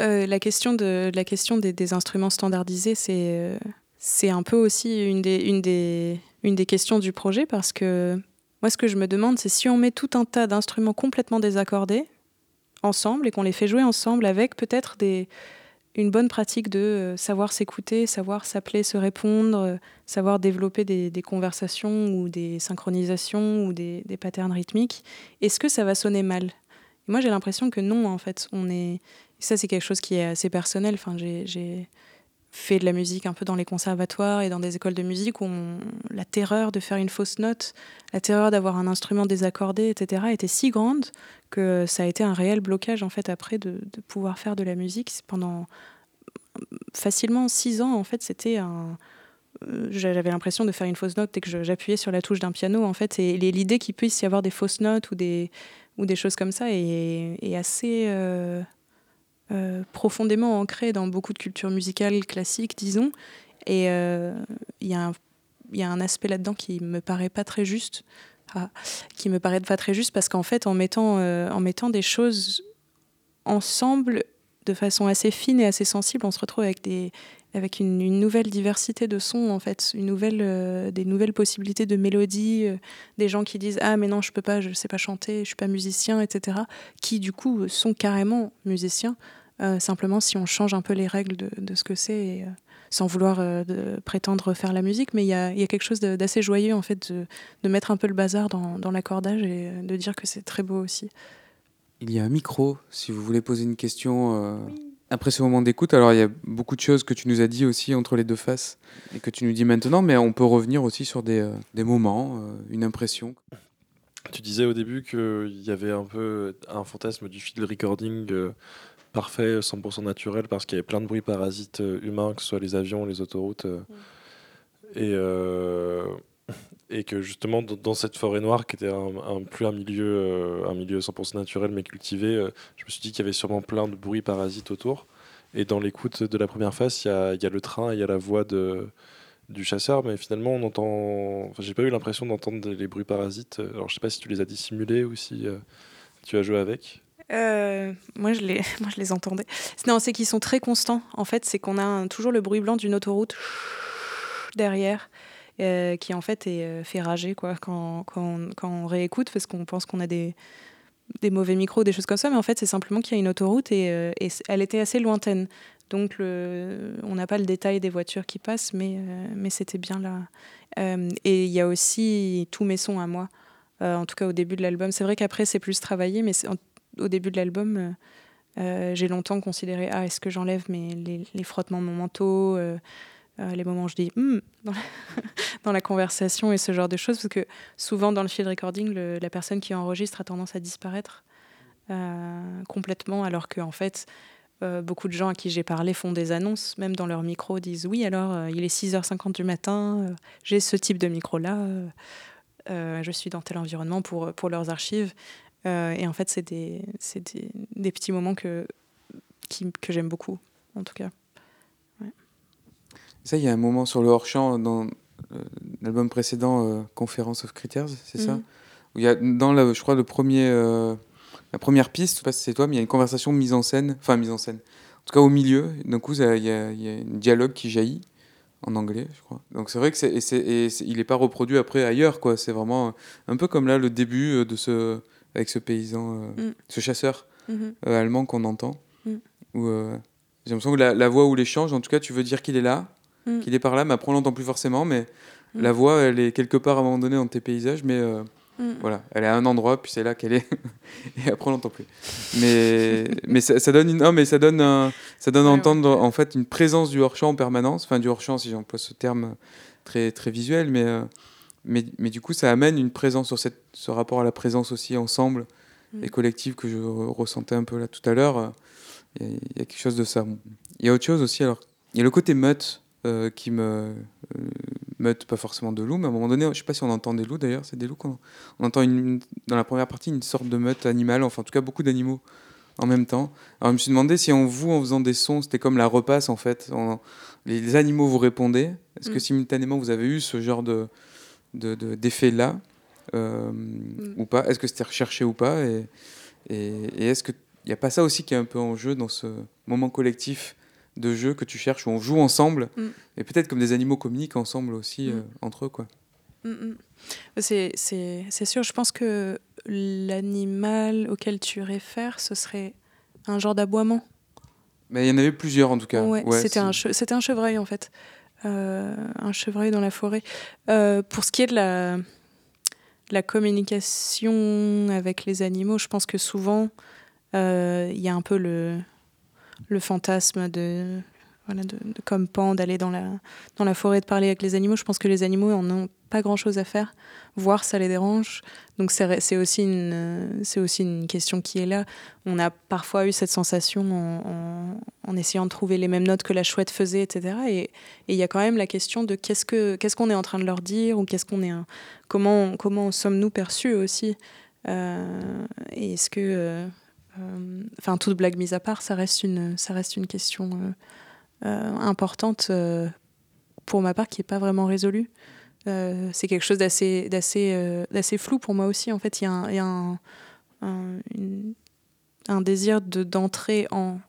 euh, la question de la question des, des instruments standardisés, c'est euh, c'est un peu aussi une des, une des une des questions du projet parce que moi ce que je me demande c'est si on met tout un tas d'instruments complètement désaccordés ensemble et qu'on les fait jouer ensemble avec peut-être des une bonne pratique de euh, savoir s'écouter, savoir s'appeler, se répondre, euh, savoir développer des, conversations ou des synchronisations ou des, patterns rythmiques. Est-ce que ça va sonner mal? Moi, j'ai l'impression que non, en fait. On est... Ça, c'est quelque chose qui est assez personnel. Enfin, j'ai fait de la musique un peu dans les conservatoires et dans des écoles de musique où on- la terreur de faire une fausse note, la terreur d'avoir un instrument désaccordé, etc., était si grande que ça a été un réel blocage en fait après de, pouvoir faire de la musique pendant facilement six ans. En fait, c'était un euh, j'avais l'impression de faire une fausse note dès que j'appuyais sur la touche d'un piano en fait et l'idée qu'il puisse y avoir des fausses notes ou des ou des choses comme ça est, assez euh, euh, profondément ancrée dans beaucoup de cultures musicales classiques disons et il y a un y a un aspect là-dedans qui me paraît pas très juste Ah, qui me paraît pas très juste parce qu'en fait en mettant euh, en mettant des choses ensemble de façon assez fine et assez sensible on se retrouve avec des avec une, nouvelle diversité de sons en fait, une nouvelle, euh, des nouvelles possibilités de mélodies, euh, des gens qui disent ah mais non je peux pas, je sais pas chanter, je suis pas musicien, etc. Qui du coup sont carrément musiciens. Euh, simplement si on change un peu les règles de, ce que c'est, sans vouloir euh, de prétendre faire la musique, mais il y a, il y a quelque chose d'assez joyeux en fait de, de mettre un peu le bazar dans, dans l'accordage et euh, de dire que c'est très beau aussi. Il y a un micro si vous voulez poser une question euh, après ce moment d'écoute. Alors il y a beaucoup de choses que tu nous as dit aussi entre les deux faces et que tu nous dis maintenant, mais on peut revenir aussi sur des, euh, des moments, euh, une impression. Tu disais au début qu'il y avait un peu un fantasme du field recording euh, parfait, 100% naturel, parce qu'il y avait plein de bruits parasites euh, humains, que ce soit les avions, les autoroutes. euh, et, euh, (laughs) et que justement, dans, cette forêt noire, qui était un, un- plus un milieu, un milieu 100% naturel mais cultivé, je me suis dit qu'il y avait sûrement plein de bruits parasites autour. Et dans l'écoute de la première phase, il y a, y a le train, il y a la voix de, du chasseur, mais finalement, on entend. Enfin, j'ai pas eu l'impression d'entendre les bruits parasites. Alors, je sais pas si tu les as dissimulés ou si euh, tu as joué avec. Euh, moi, je les, (laughs) moi, je les entendais. Non, c'est qu'ils sont très constants. En fait, c'est qu'on a toujours le bruit blanc d'une autoroute (laughs) derrière, euh, qui en fait euh, fait rager quoi, quand, quand, on, réécoute, parce qu'on pense qu'on a des, des mauvais micros, des choses comme ça, mais en fait, c'est simplement qu'il y a une autoroute et, elle était assez lointaine. Donc, on n'a pas le détail des voitures qui passent, mais, mais c'était bien là. Et il y a aussi tous mes sons à moi. En tout cas, au début de l'album. C'est vrai qu'après, c'est plus travaillé, mais en- au début de l'album, euh, euh, j'ai longtemps considéré ah, est-ce que j'enlève les, les frottements de mon manteau, euh, euh, les moments où je dis Hum (laughs) dans, la, conversation et ce genre de choses, parce que souvent dans le field recording, la personne qui enregistre a tendance à disparaître complètement, alors qu'en fait, euh, beaucoup de gens à qui j'ai parlé font des annonces, même dans leur micro, disent oui, alors il est 6h50 du matin, j'ai ce type de micro-là, je suis dans tel environnement pour, pour leurs archives. Euh, et en fait, c'est des, des, des petits moments que, qui- que j'aime beaucoup, en tout cas. Ça, il y a un moment sur le hors-champ dans euh, l'album précédent, euh, Conference of Critters, c'est ça Mhm. Où il y a, dans, la, je crois, le premier, la première piste, je sais pas si c'est toi, mais il y a une conversation mise en scène, enfin mise en scène, en tout cas au milieu, d'un coup, il y a, y a un dialogue qui jaillit, en anglais, je crois. Donc c'est vrai que c'est, il n'est pas reproduit après ailleurs, quoi. C'est vraiment un peu comme là le début de ce, avec ce paysan, euh, Mm. ce chasseur Mhm. euh, allemand qu'on entend. Mm. Où, euh, j'ai l'impression que la, la voix ou l'échange, en tout cas, tu veux dire qu'il est là, Mm. qu'il est par là, mais après on l'entend plus forcément. Mais la voix, elle est quelque part à un moment donné dans tes paysages, mais voilà, elle est à un endroit, puis c'est là qu'elle est, (laughs) et après on l'entend plus. Mais, (laughs) mais ça, ça donne, une, non, mais ça donne, un- ça donne à entendre en fait une présence du hors-champ en permanence, enfin du hors-champ si j'emploie ce terme très, très visuel, mais, mais, mais du coup ça amène une présence sur cette, ce rapport à la présence aussi ensemble Mm. et collective que je re- ressentais un peu là tout à l'heure. Il y, a- il y a quelque chose de ça. Bon. Il y a autre chose aussi, alors il y a le côté meute euh, qui me. euh, meute, pas forcément de loup, mais à un moment donné, je sais pas si on entend des loups d'ailleurs, c'est des loups qu'on on entend une, dans la première partie une sorte de meute animale, enfin en tout cas beaucoup d'animaux en même temps. Alors je me suis demandé si en vous, en faisant des sons, c'était comme la repasse en fait, les animaux vous répondaient. Est-ce que Mm. simultanément vous avez eu ce genre de, de, de- d'effet-là euh, ou pas Est-ce que c'était recherché ou pas Et, et, et est-ce qu'il n'y a pas ça aussi qui est un peu en jeu dans ce moment collectif de jeu que tu cherches où on joue ensemble Mm. et peut-être comme des animaux communiquent ensemble aussi Mm. euh, entre eux quoi. Mm, mm. C'est, sûr, je pense que l'animal auquel tu réfères, ce serait un genre d'aboiement. Mais il y en avait plusieurs en tout cas. Ouais, Ouais, c'était, c'est- un che- c'était un chevreuil en fait. Euh, un chevreuil dans la forêt. Euh, pour ce qui est de la, communication avec les animaux, je pense que souvent, euh, il y a un peu le, fantasme de voilà, de, comme pan, d'aller dans la, dans la forêt, de parler avec les animaux. Je pense que les animaux en ont pas grand-chose à faire. Voir, ça les dérange. Donc c'est aussi, une, aussi une question qui est là. On a parfois eu cette sensation en, en, essayant de trouver les mêmes notes que la chouette faisait, etc. Et il y a quand même la question de qu'est-ce, que, qu'est-ce qu'on est en train de leur dire ou qu'est-ce qu'on est, comment, comment sommes-nous perçus aussi. Euh, et est-ce que... Euh, euh, enfin, toute blague mise à part, ça reste une, ça reste une question importante pour ma part qui n'est pas vraiment résolue. Euh, c'est quelque chose d'assez, d'assez, d'assez flou pour moi aussi. En fait, il y a un, désir de, d'entrer en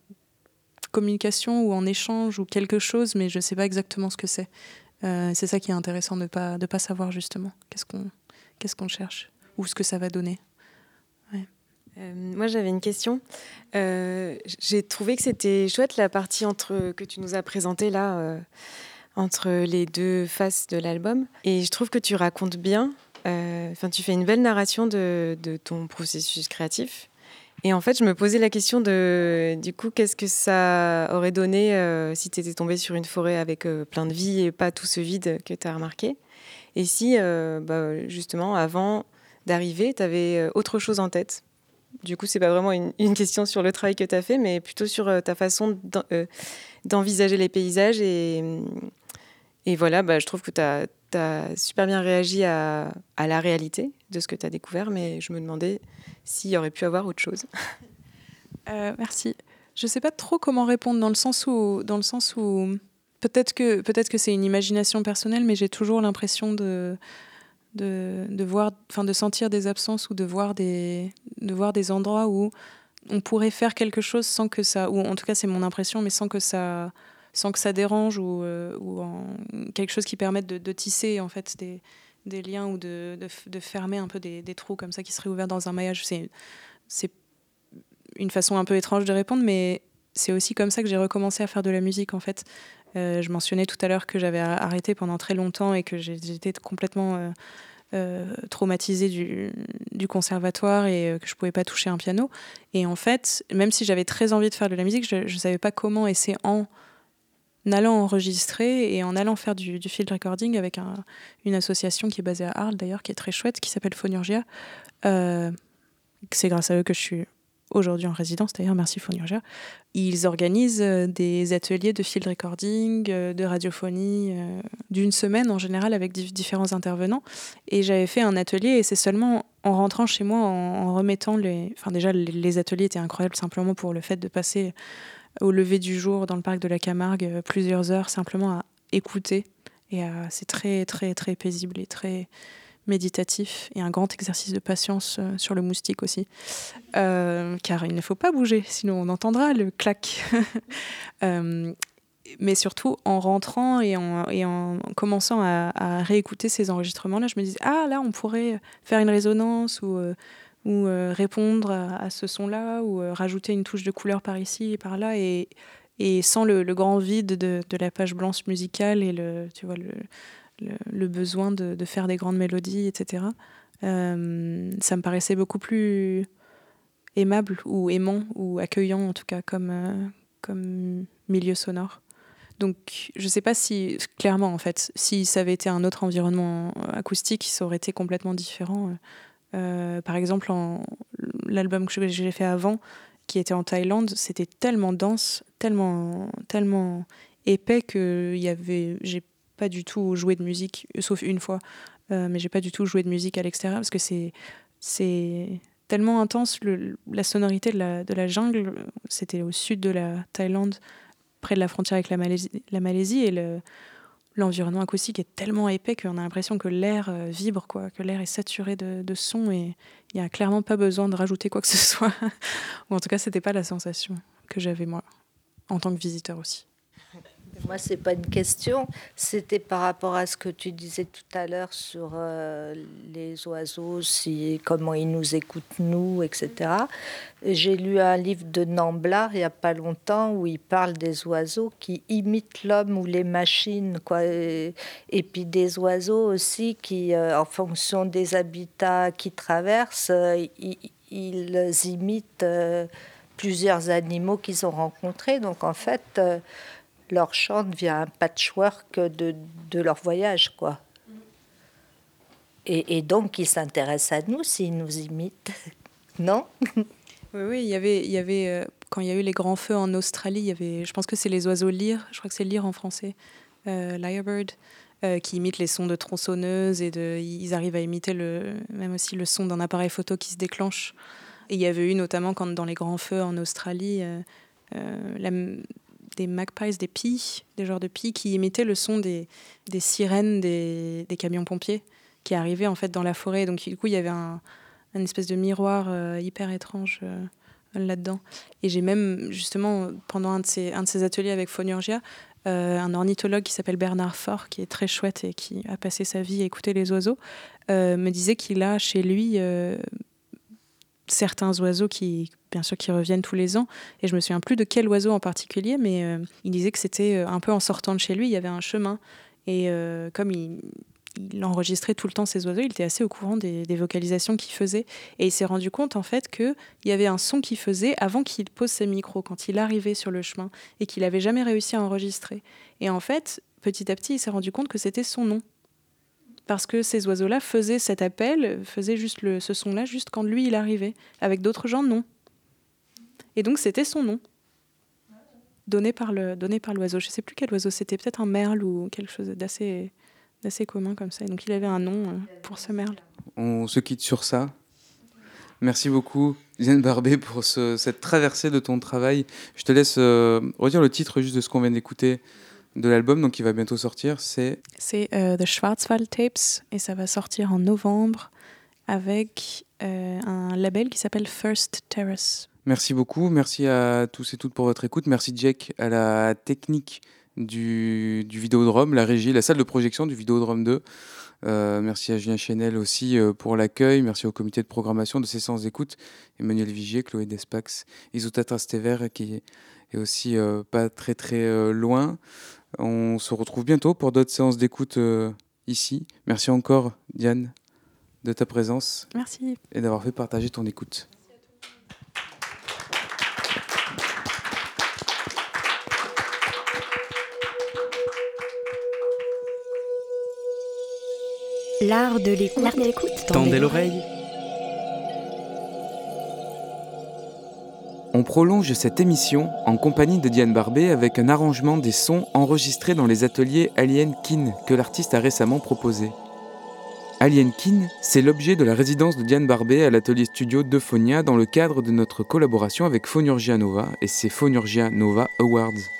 communication ou en échange ou quelque chose, mais je ne sais pas exactement ce que c'est. Euh, c'est ça qui est intéressant de ne pas, de pas savoir justement qu'est-ce qu'on, qu'est-ce qu'on cherche ou ce que ça va donner. Euh, moi, j'avais une question. Euh, j'ai trouvé que c'était chouette la partie entre que tu nous as présentée là, euh, entre les deux faces de l'album. Et je trouve que tu racontes bien. Enfin, tu fais une belle narration de, ton processus créatif. Et en fait, je me posais la question de, du coup, qu'est-ce que ça aurait donné si tu étais tombé sur une forêt avec plein de vie et pas tout ce vide que tu as remarqué? Et si, bah, justement, avant d'arriver, tu avais autre chose en tête? Du coup, c'est pas vraiment une, question sur le travail que tu as fait, mais plutôt sur euh, ta façon euh, d'envisager les paysages. Et, et voilà, bah, je trouve que tu as, super bien réagi à, la réalité de ce que tu as découvert, mais je me demandais s'il y aurait pu avoir autre chose. (laughs) Euh, merci. Je sais pas trop comment répondre dans le sens où, dans le sens où peut-être que peut-être que c'est une imagination personnelle, mais j'ai toujours l'impression de de, de, voir, enfin de sentir des absences ou de voir des, de voir des endroits où on pourrait faire quelque chose sans que ça, ou en tout cas c'est mon impression, mais sans que ça, sans que ça dérange ou, euh, ou en, quelque chose qui permette de, tisser en fait des, liens ou de, fermer un peu des, trous comme ça qui seraient ouverts dans un maillage. C'est, une façon un peu étrange de répondre, mais c'est aussi comme ça que j'ai recommencé à faire de la musique en fait. Euh, je mentionnais tout à l'heure que j'avais arrêté pendant très longtemps et que j'étais complètement euh, euh, traumatisée du, conservatoire et que je pouvais pas toucher un piano. Et en fait, même si j'avais très envie de faire de la musique, je ne savais pas comment. Et c'est en allant enregistrer et en allant faire du, field recording avec un, une association qui est basée à Arles d'ailleurs, qui est très chouette, qui s'appelle Phonurgia. Euh, c'est grâce à eux que je suis aujourd'hui en résidence d'ailleurs, merci Phonurgia. Ils organisent euh, des ateliers de field recording, euh, de radiophonie, d'une semaine en général avec différents intervenants. Et j'avais fait un atelier et c'est seulement en rentrant chez moi, en, remettant les... Enfin déjà, les, ateliers étaient incroyables simplement pour le fait de passer au lever du jour dans le parc de la Camargue plusieurs heures simplement à écouter. Et c'est très, très, très paisible et très méditatif et un grand exercice de patience euh, sur le moustique aussi. Euh, car il ne faut pas bouger, sinon on entendra le clac. (laughs) euh, mais surtout en rentrant et en, et en commençant à, à, réécouter ces enregistrements-là, je me disais, ah là, on pourrait faire une résonance ou, euh, ou euh, répondre à, ce son-là ou euh, rajouter une touche de couleur par ici et par là. Et, et sans le, grand vide de, la page blanche musicale et le, tu vois, le, besoin de, faire des grandes mélodies, etc. Euh, ça me paraissait beaucoup plus aimable ou aimant ou accueillant en tout cas comme, comme milieu sonore. Donc je ne sais pas si, clairement en fait, si ça avait été un autre environnement acoustique, ça aurait été complètement différent. Par exemple, l'album que j'ai fait avant, qui était en Thaïlande, c'était tellement dense, tellement, tellement épais que y avait, j'ai pas du tout joué de musique, sauf une fois, euh, mais j'ai pas du tout joué de musique à l'extérieur parce que c'est c'est tellement intense la sonorité de la, de la jungle. C'était au sud de la Thaïlande, près de la frontière avec la Malaisie, la Malaisie et l'environnement acoustique est tellement épais qu'on a l'impression que l'air euh, vibre, quoi, que l'air est saturé de, de son et il n'y a clairement pas besoin de rajouter quoi que ce (laughs) soit. Ou en tout cas, c'était pas la sensation que j'avais moi, en tant que visiteur aussi. Moi, ce n'est pas une question, c'était par rapport à ce que tu disais tout à l'heure sur euh, les oiseaux, si, comment ils nous écoutent, nous, etc. J'ai lu un livre de Namblar il n'y a pas longtemps où il parle des oiseaux qui imitent l'homme ou les machines, quoi. Et, puis des oiseaux aussi qui, euh, en fonction des habitats qu'ils traversent, euh, ils, imitent plusieurs animaux qu'ils ont rencontrés. Donc en fait, leur chant devient un patchwork de, de leur voyage, quoi. Et, et donc, ils s'intéressent à nous s'ils nous imitent, (laughs) non? Oui, oui, il y avait, il y avait euh, quand il y a eu les grands feux en Australie, il y avait, je pense que c'est les oiseaux lyres, je crois que c'est lyre en français, euh, lyrebird, euh, qui imitent les sons de tronçonneuse et de, ils arrivent à imiter le, même aussi le son d'un appareil photo qui se déclenche. Et il y avait eu notamment quand dans les grands feux en Australie, euh, la- des magpies, des pies, des genres de pies qui imitaient le son des, sirènes des, camions pompiers qui arrivaient en fait dans la forêt. Donc du coup, il y avait un, espèce de miroir euh, hyper étrange euh, là-dedans. Et j'ai même justement pendant un de ces, ateliers avec Phonurgia, euh, un ornithologue qui s'appelle Bernard Faure, qui est très chouette et qui a passé sa vie à écouter les oiseaux, me disait qu'il a chez lui certains oiseaux qui, bien sûr, qui reviennent tous les ans. Et je me souviens plus de quel oiseau en particulier, mais euh, il disait que c'était euh, un peu en sortant de chez lui, il y avait un chemin. Et euh, comme il, enregistrait tout le temps ces oiseaux, il était assez au courant des, des vocalisations qu'il faisait. Et il s'est rendu compte, en fait, qu'il y avait un son qu'il faisait avant qu'il pose ses micros, quand il arrivait sur le chemin, et qu'il n'avait jamais réussi à enregistrer. Et en fait, petit à petit, il s'est rendu compte que c'était son nom. Parce que ces oiseaux-là faisaient cet appel, faisaient juste le, ce son-là, juste quand lui, il arrivait. Avec d'autres gens, non. Et donc, c'était son nom. Donné par le donné par l'oiseau. Je ne sais plus quel oiseau c'était, peut-être un merle ou quelque chose d'assez d'assez commun comme ça. Et donc, il avait un nom euh, pour ce merle. On se quitte sur ça. Merci beaucoup, Diane Barbet, pour ce- cette traversée de ton travail. Je te laisse euh, redire le titre juste de ce qu'on vient d'écouter de l'album, donc qui va bientôt sortir. C'est C'est euh, The Schwarzwald Tapes et ça va sortir en novembre avec euh, un label qui s'appelle First Terrace. Merci beaucoup. Merci à tous et toutes pour votre écoute. Merci Jack à la technique du, du Vidéodrome, la régie, la salle de projection du Vidéodrome 2. Euh, merci à Julien Chenel aussi euh, pour l'accueil. Merci au comité de programmation de ces séances d'écoute. Emmanuel Vigier, Chloé Despax, Isotata Stever qui est aussi euh, pas très très loin. On se retrouve bientôt pour d'autres séances d'écoute euh, ici. Merci encore Diane de ta présence Merci. et d'avoir fait partager ton écoute. L'art de l'écoute. L'art de l'écoute. Tendez l'oreille. On prolonge cette émission en compagnie de Diane Barbet avec un arrangement des sons enregistrés dans les ateliers Alien Kin que l'artiste a récemment proposé. Alien Kin, c'est l'objet de la résidence de Diane Barbet à l'atelier studio de Phonia dans le cadre de notre collaboration avec Phonurgia Nova et ses Phonurgia Nova Awards.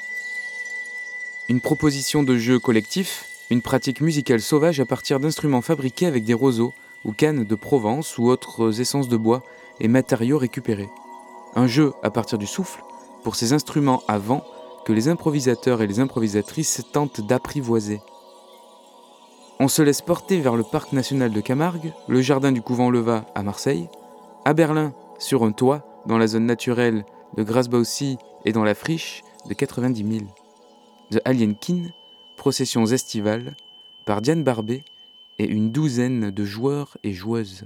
Une proposition de jeu collectif, une pratique musicale sauvage à partir d'instruments fabriqués avec des roseaux ou cannes de Provence ou autres essences de bois et matériaux récupérés. Un jeu à partir du souffle pour ces instruments à vent que les improvisateurs et les improvisatrices tentent d'apprivoiser. On se laisse porter vers le parc national de Camargue, le jardin du couvent Leva à Marseille, à Berlin sur un toit dans la zone naturelle de Grasbaussi et dans la friche de 90 000. The Alien Kin, processions estivales, par Diane Barbet et une douzaine de joueurs et joueuses.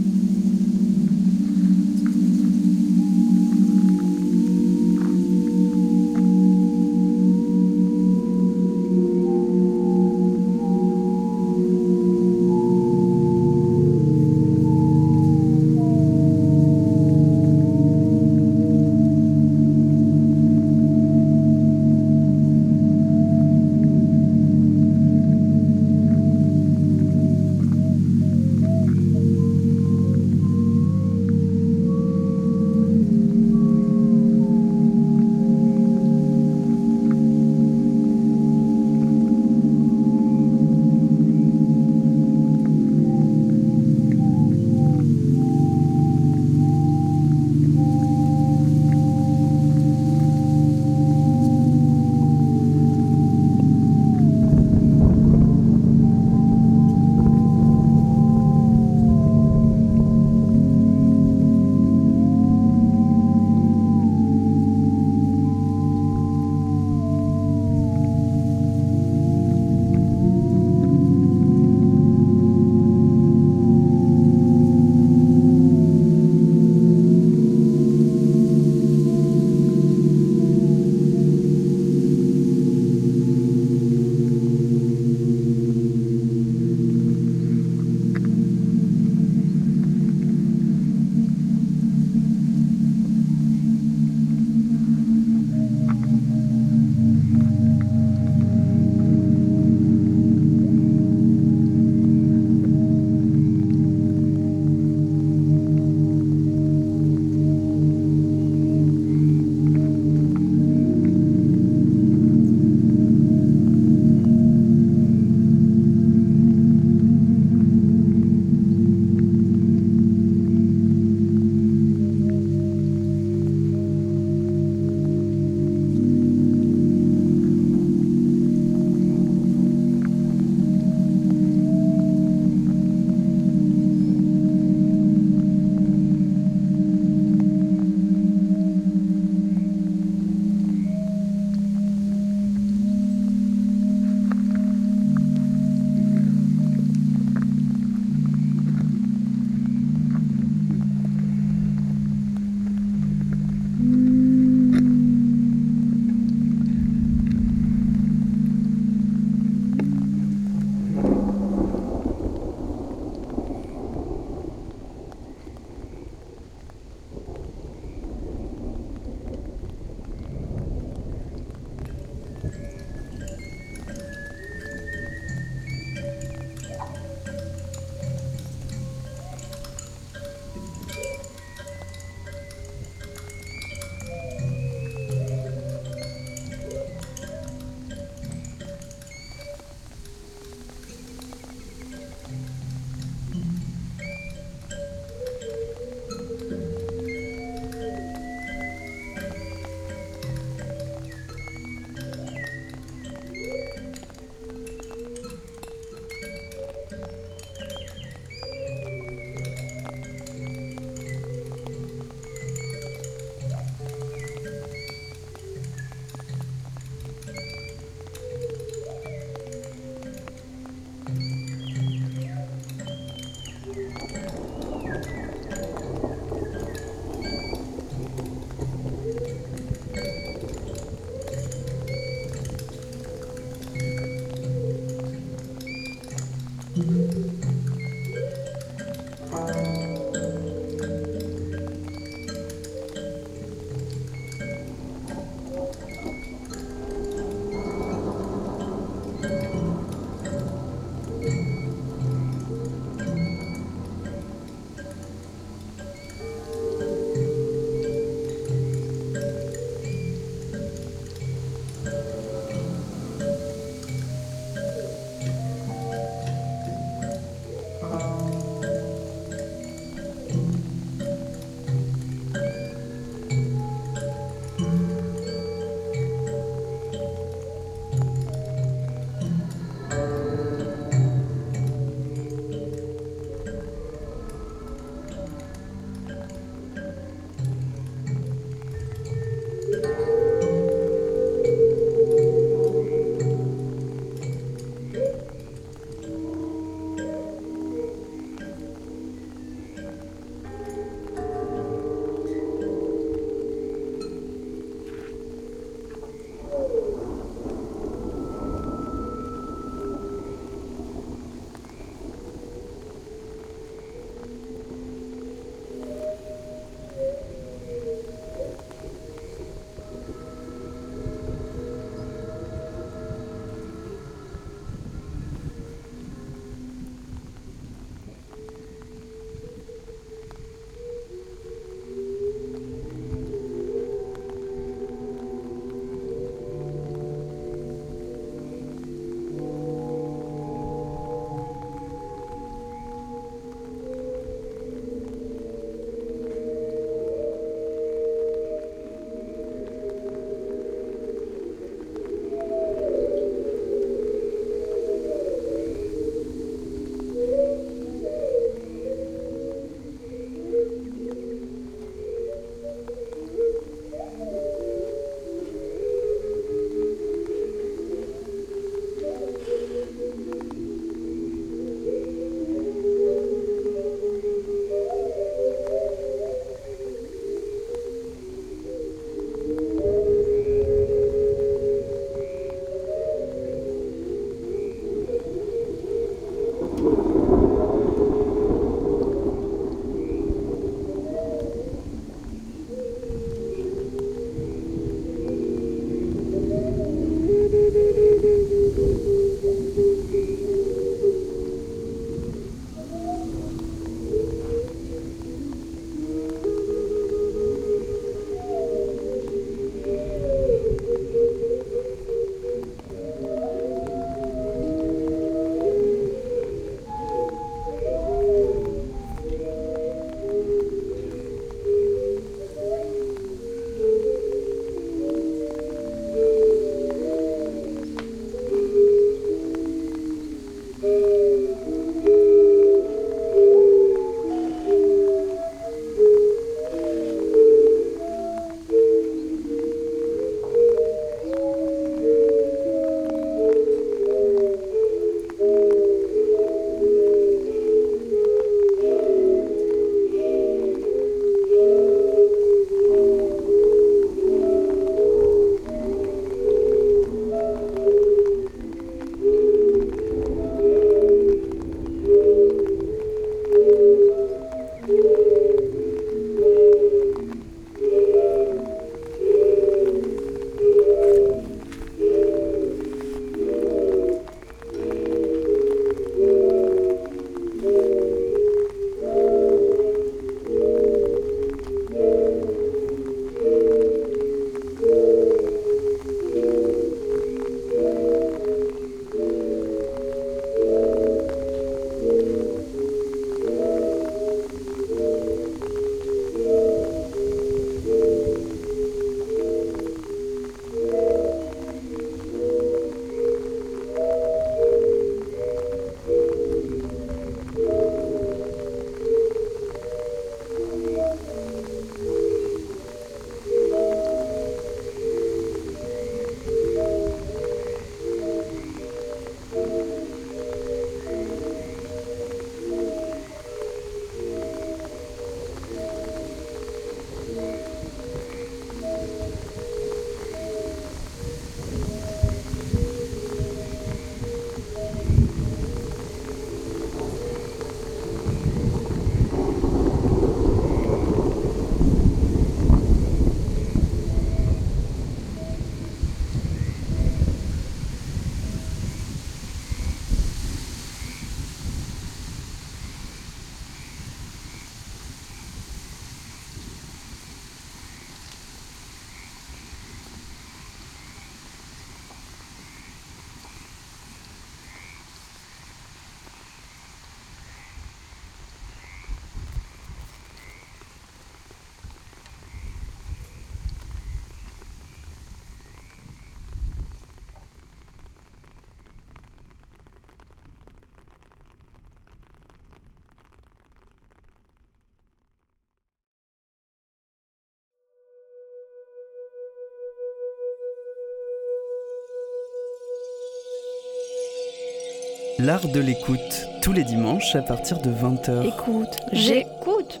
L'art de l'écoute, tous les dimanches à partir de 20h. Écoute, j'écoute.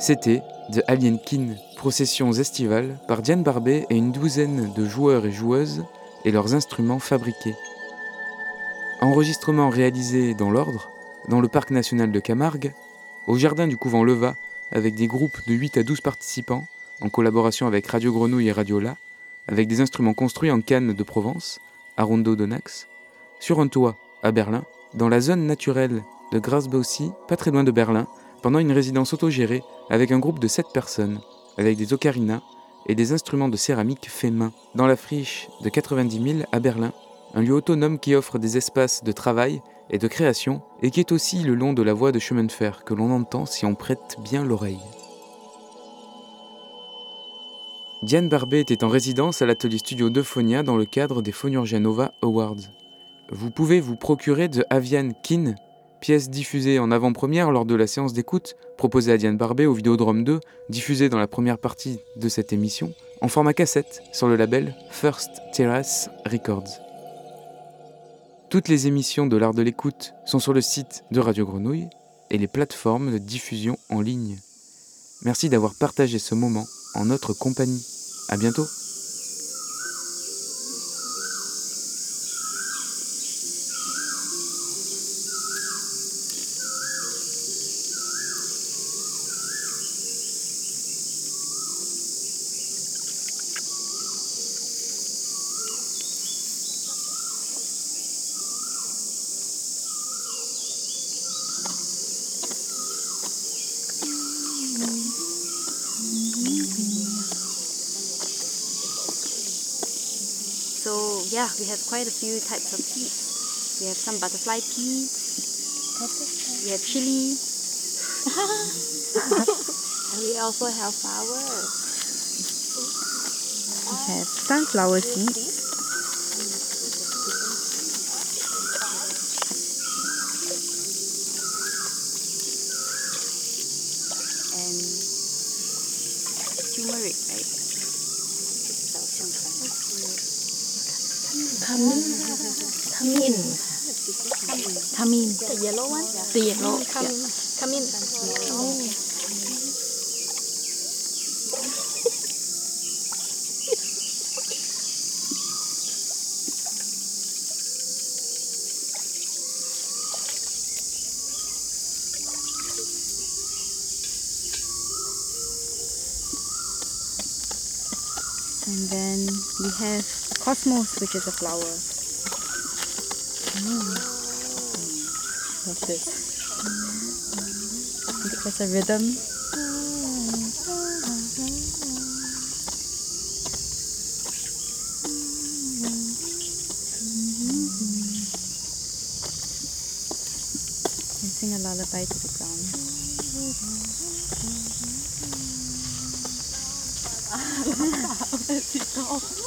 C'était The Alien Kin, processions estivales par Diane Barbet et une douzaine de joueurs et joueuses et leurs instruments fabriqués. Enregistrement réalisé dans l'ordre, dans le parc national de Camargue, au jardin du couvent Leva, avec des groupes de 8 à 12 participants, en collaboration avec Radio Grenouille et Radio La, avec des instruments construits en Cannes de Provence, à Rondo d'Onax, sur un toit, à Berlin, dans la zone naturelle de Grasbaussy, pas très loin de Berlin, pendant une résidence autogérée avec un groupe de 7 personnes, avec des ocarinas et des instruments de céramique faits main, dans la friche de 90 000 à Berlin, un lieu autonome qui offre des espaces de travail et de création et qui est aussi le long de la voie de chemin de fer que l'on entend si on prête bien l'oreille. Diane Barbet était en résidence à l'atelier studio d'Euphonia dans le cadre des Phonurgianova Awards. Vous pouvez vous procurer The Avian Kin, pièce diffusée en avant-première lors de la séance d'écoute proposée à Diane Barbet au Vidéodrome 2, diffusée dans la première partie de cette émission, en format cassette sur le label First Terrace Records. Toutes les émissions de l'art de l'écoute sont sur le site de Radio Grenouille et les plateformes de diffusion en ligne. Merci d'avoir partagé ce moment en notre compagnie. À bientôt. We have quite a few types of peas. We have some butterfly pea. We have chili. (laughs) and we also have flowers. We have sunflower seeds. And turmeric, right? Tamin. Tamin. The yellow one? The yellow. Yeah. Tamin. And then we have cosmos, which is a flower. this. I think it a rhythm. And sing a lullaby to the ground. Ah, (laughs)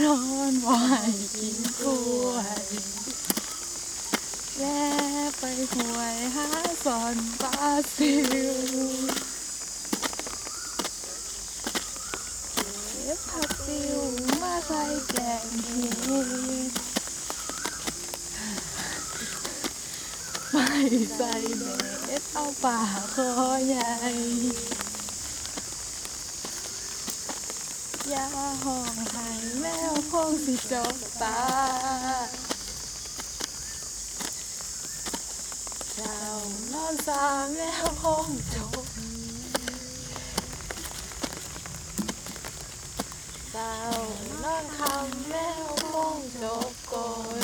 นอนไหวกินกล้วยแล่ไปหวยหาสอนปลาซิวเก็บผักซิวมาใส่แกงเห็ดไม่ใส่เม็ดเอาป่าคอใหญ่ องไห้แมวพงสิจบตาเจ้านอนสามแล้วพงจบเจ้านอนคำแมวพงจบก่อน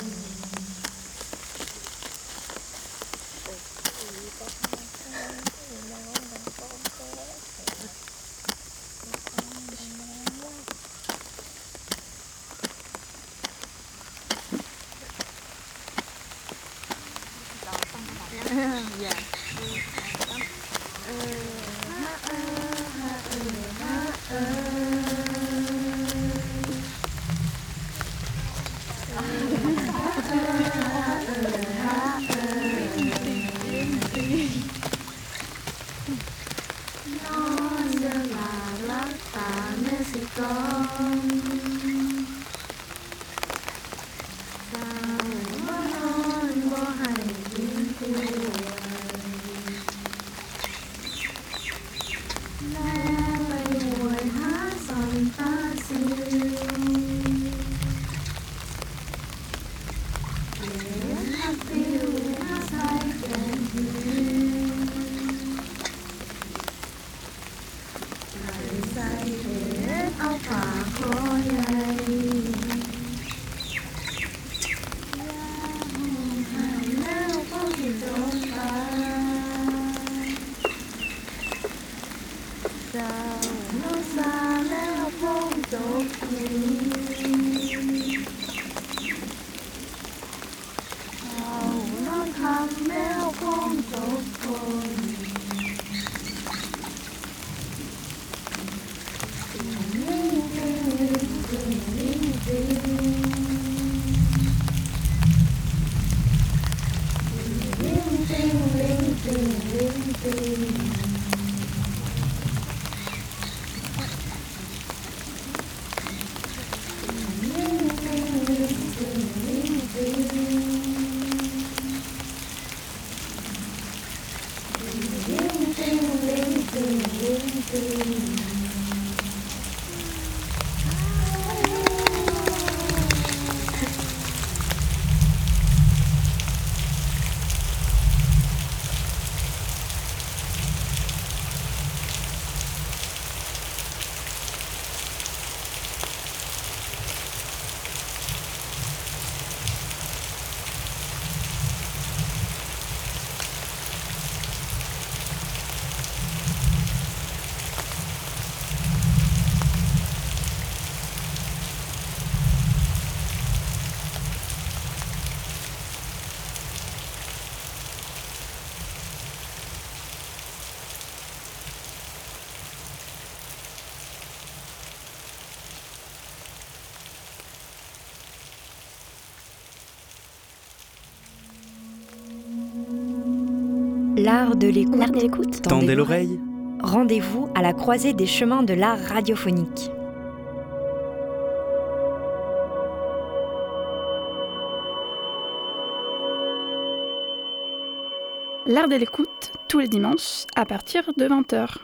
L'art de l'écoute. Tendez l'oreille. Rendez-vous à la croisée des chemins de l'art radiophonique. L'art de l'écoute, tous les dimanches, à partir de 20h.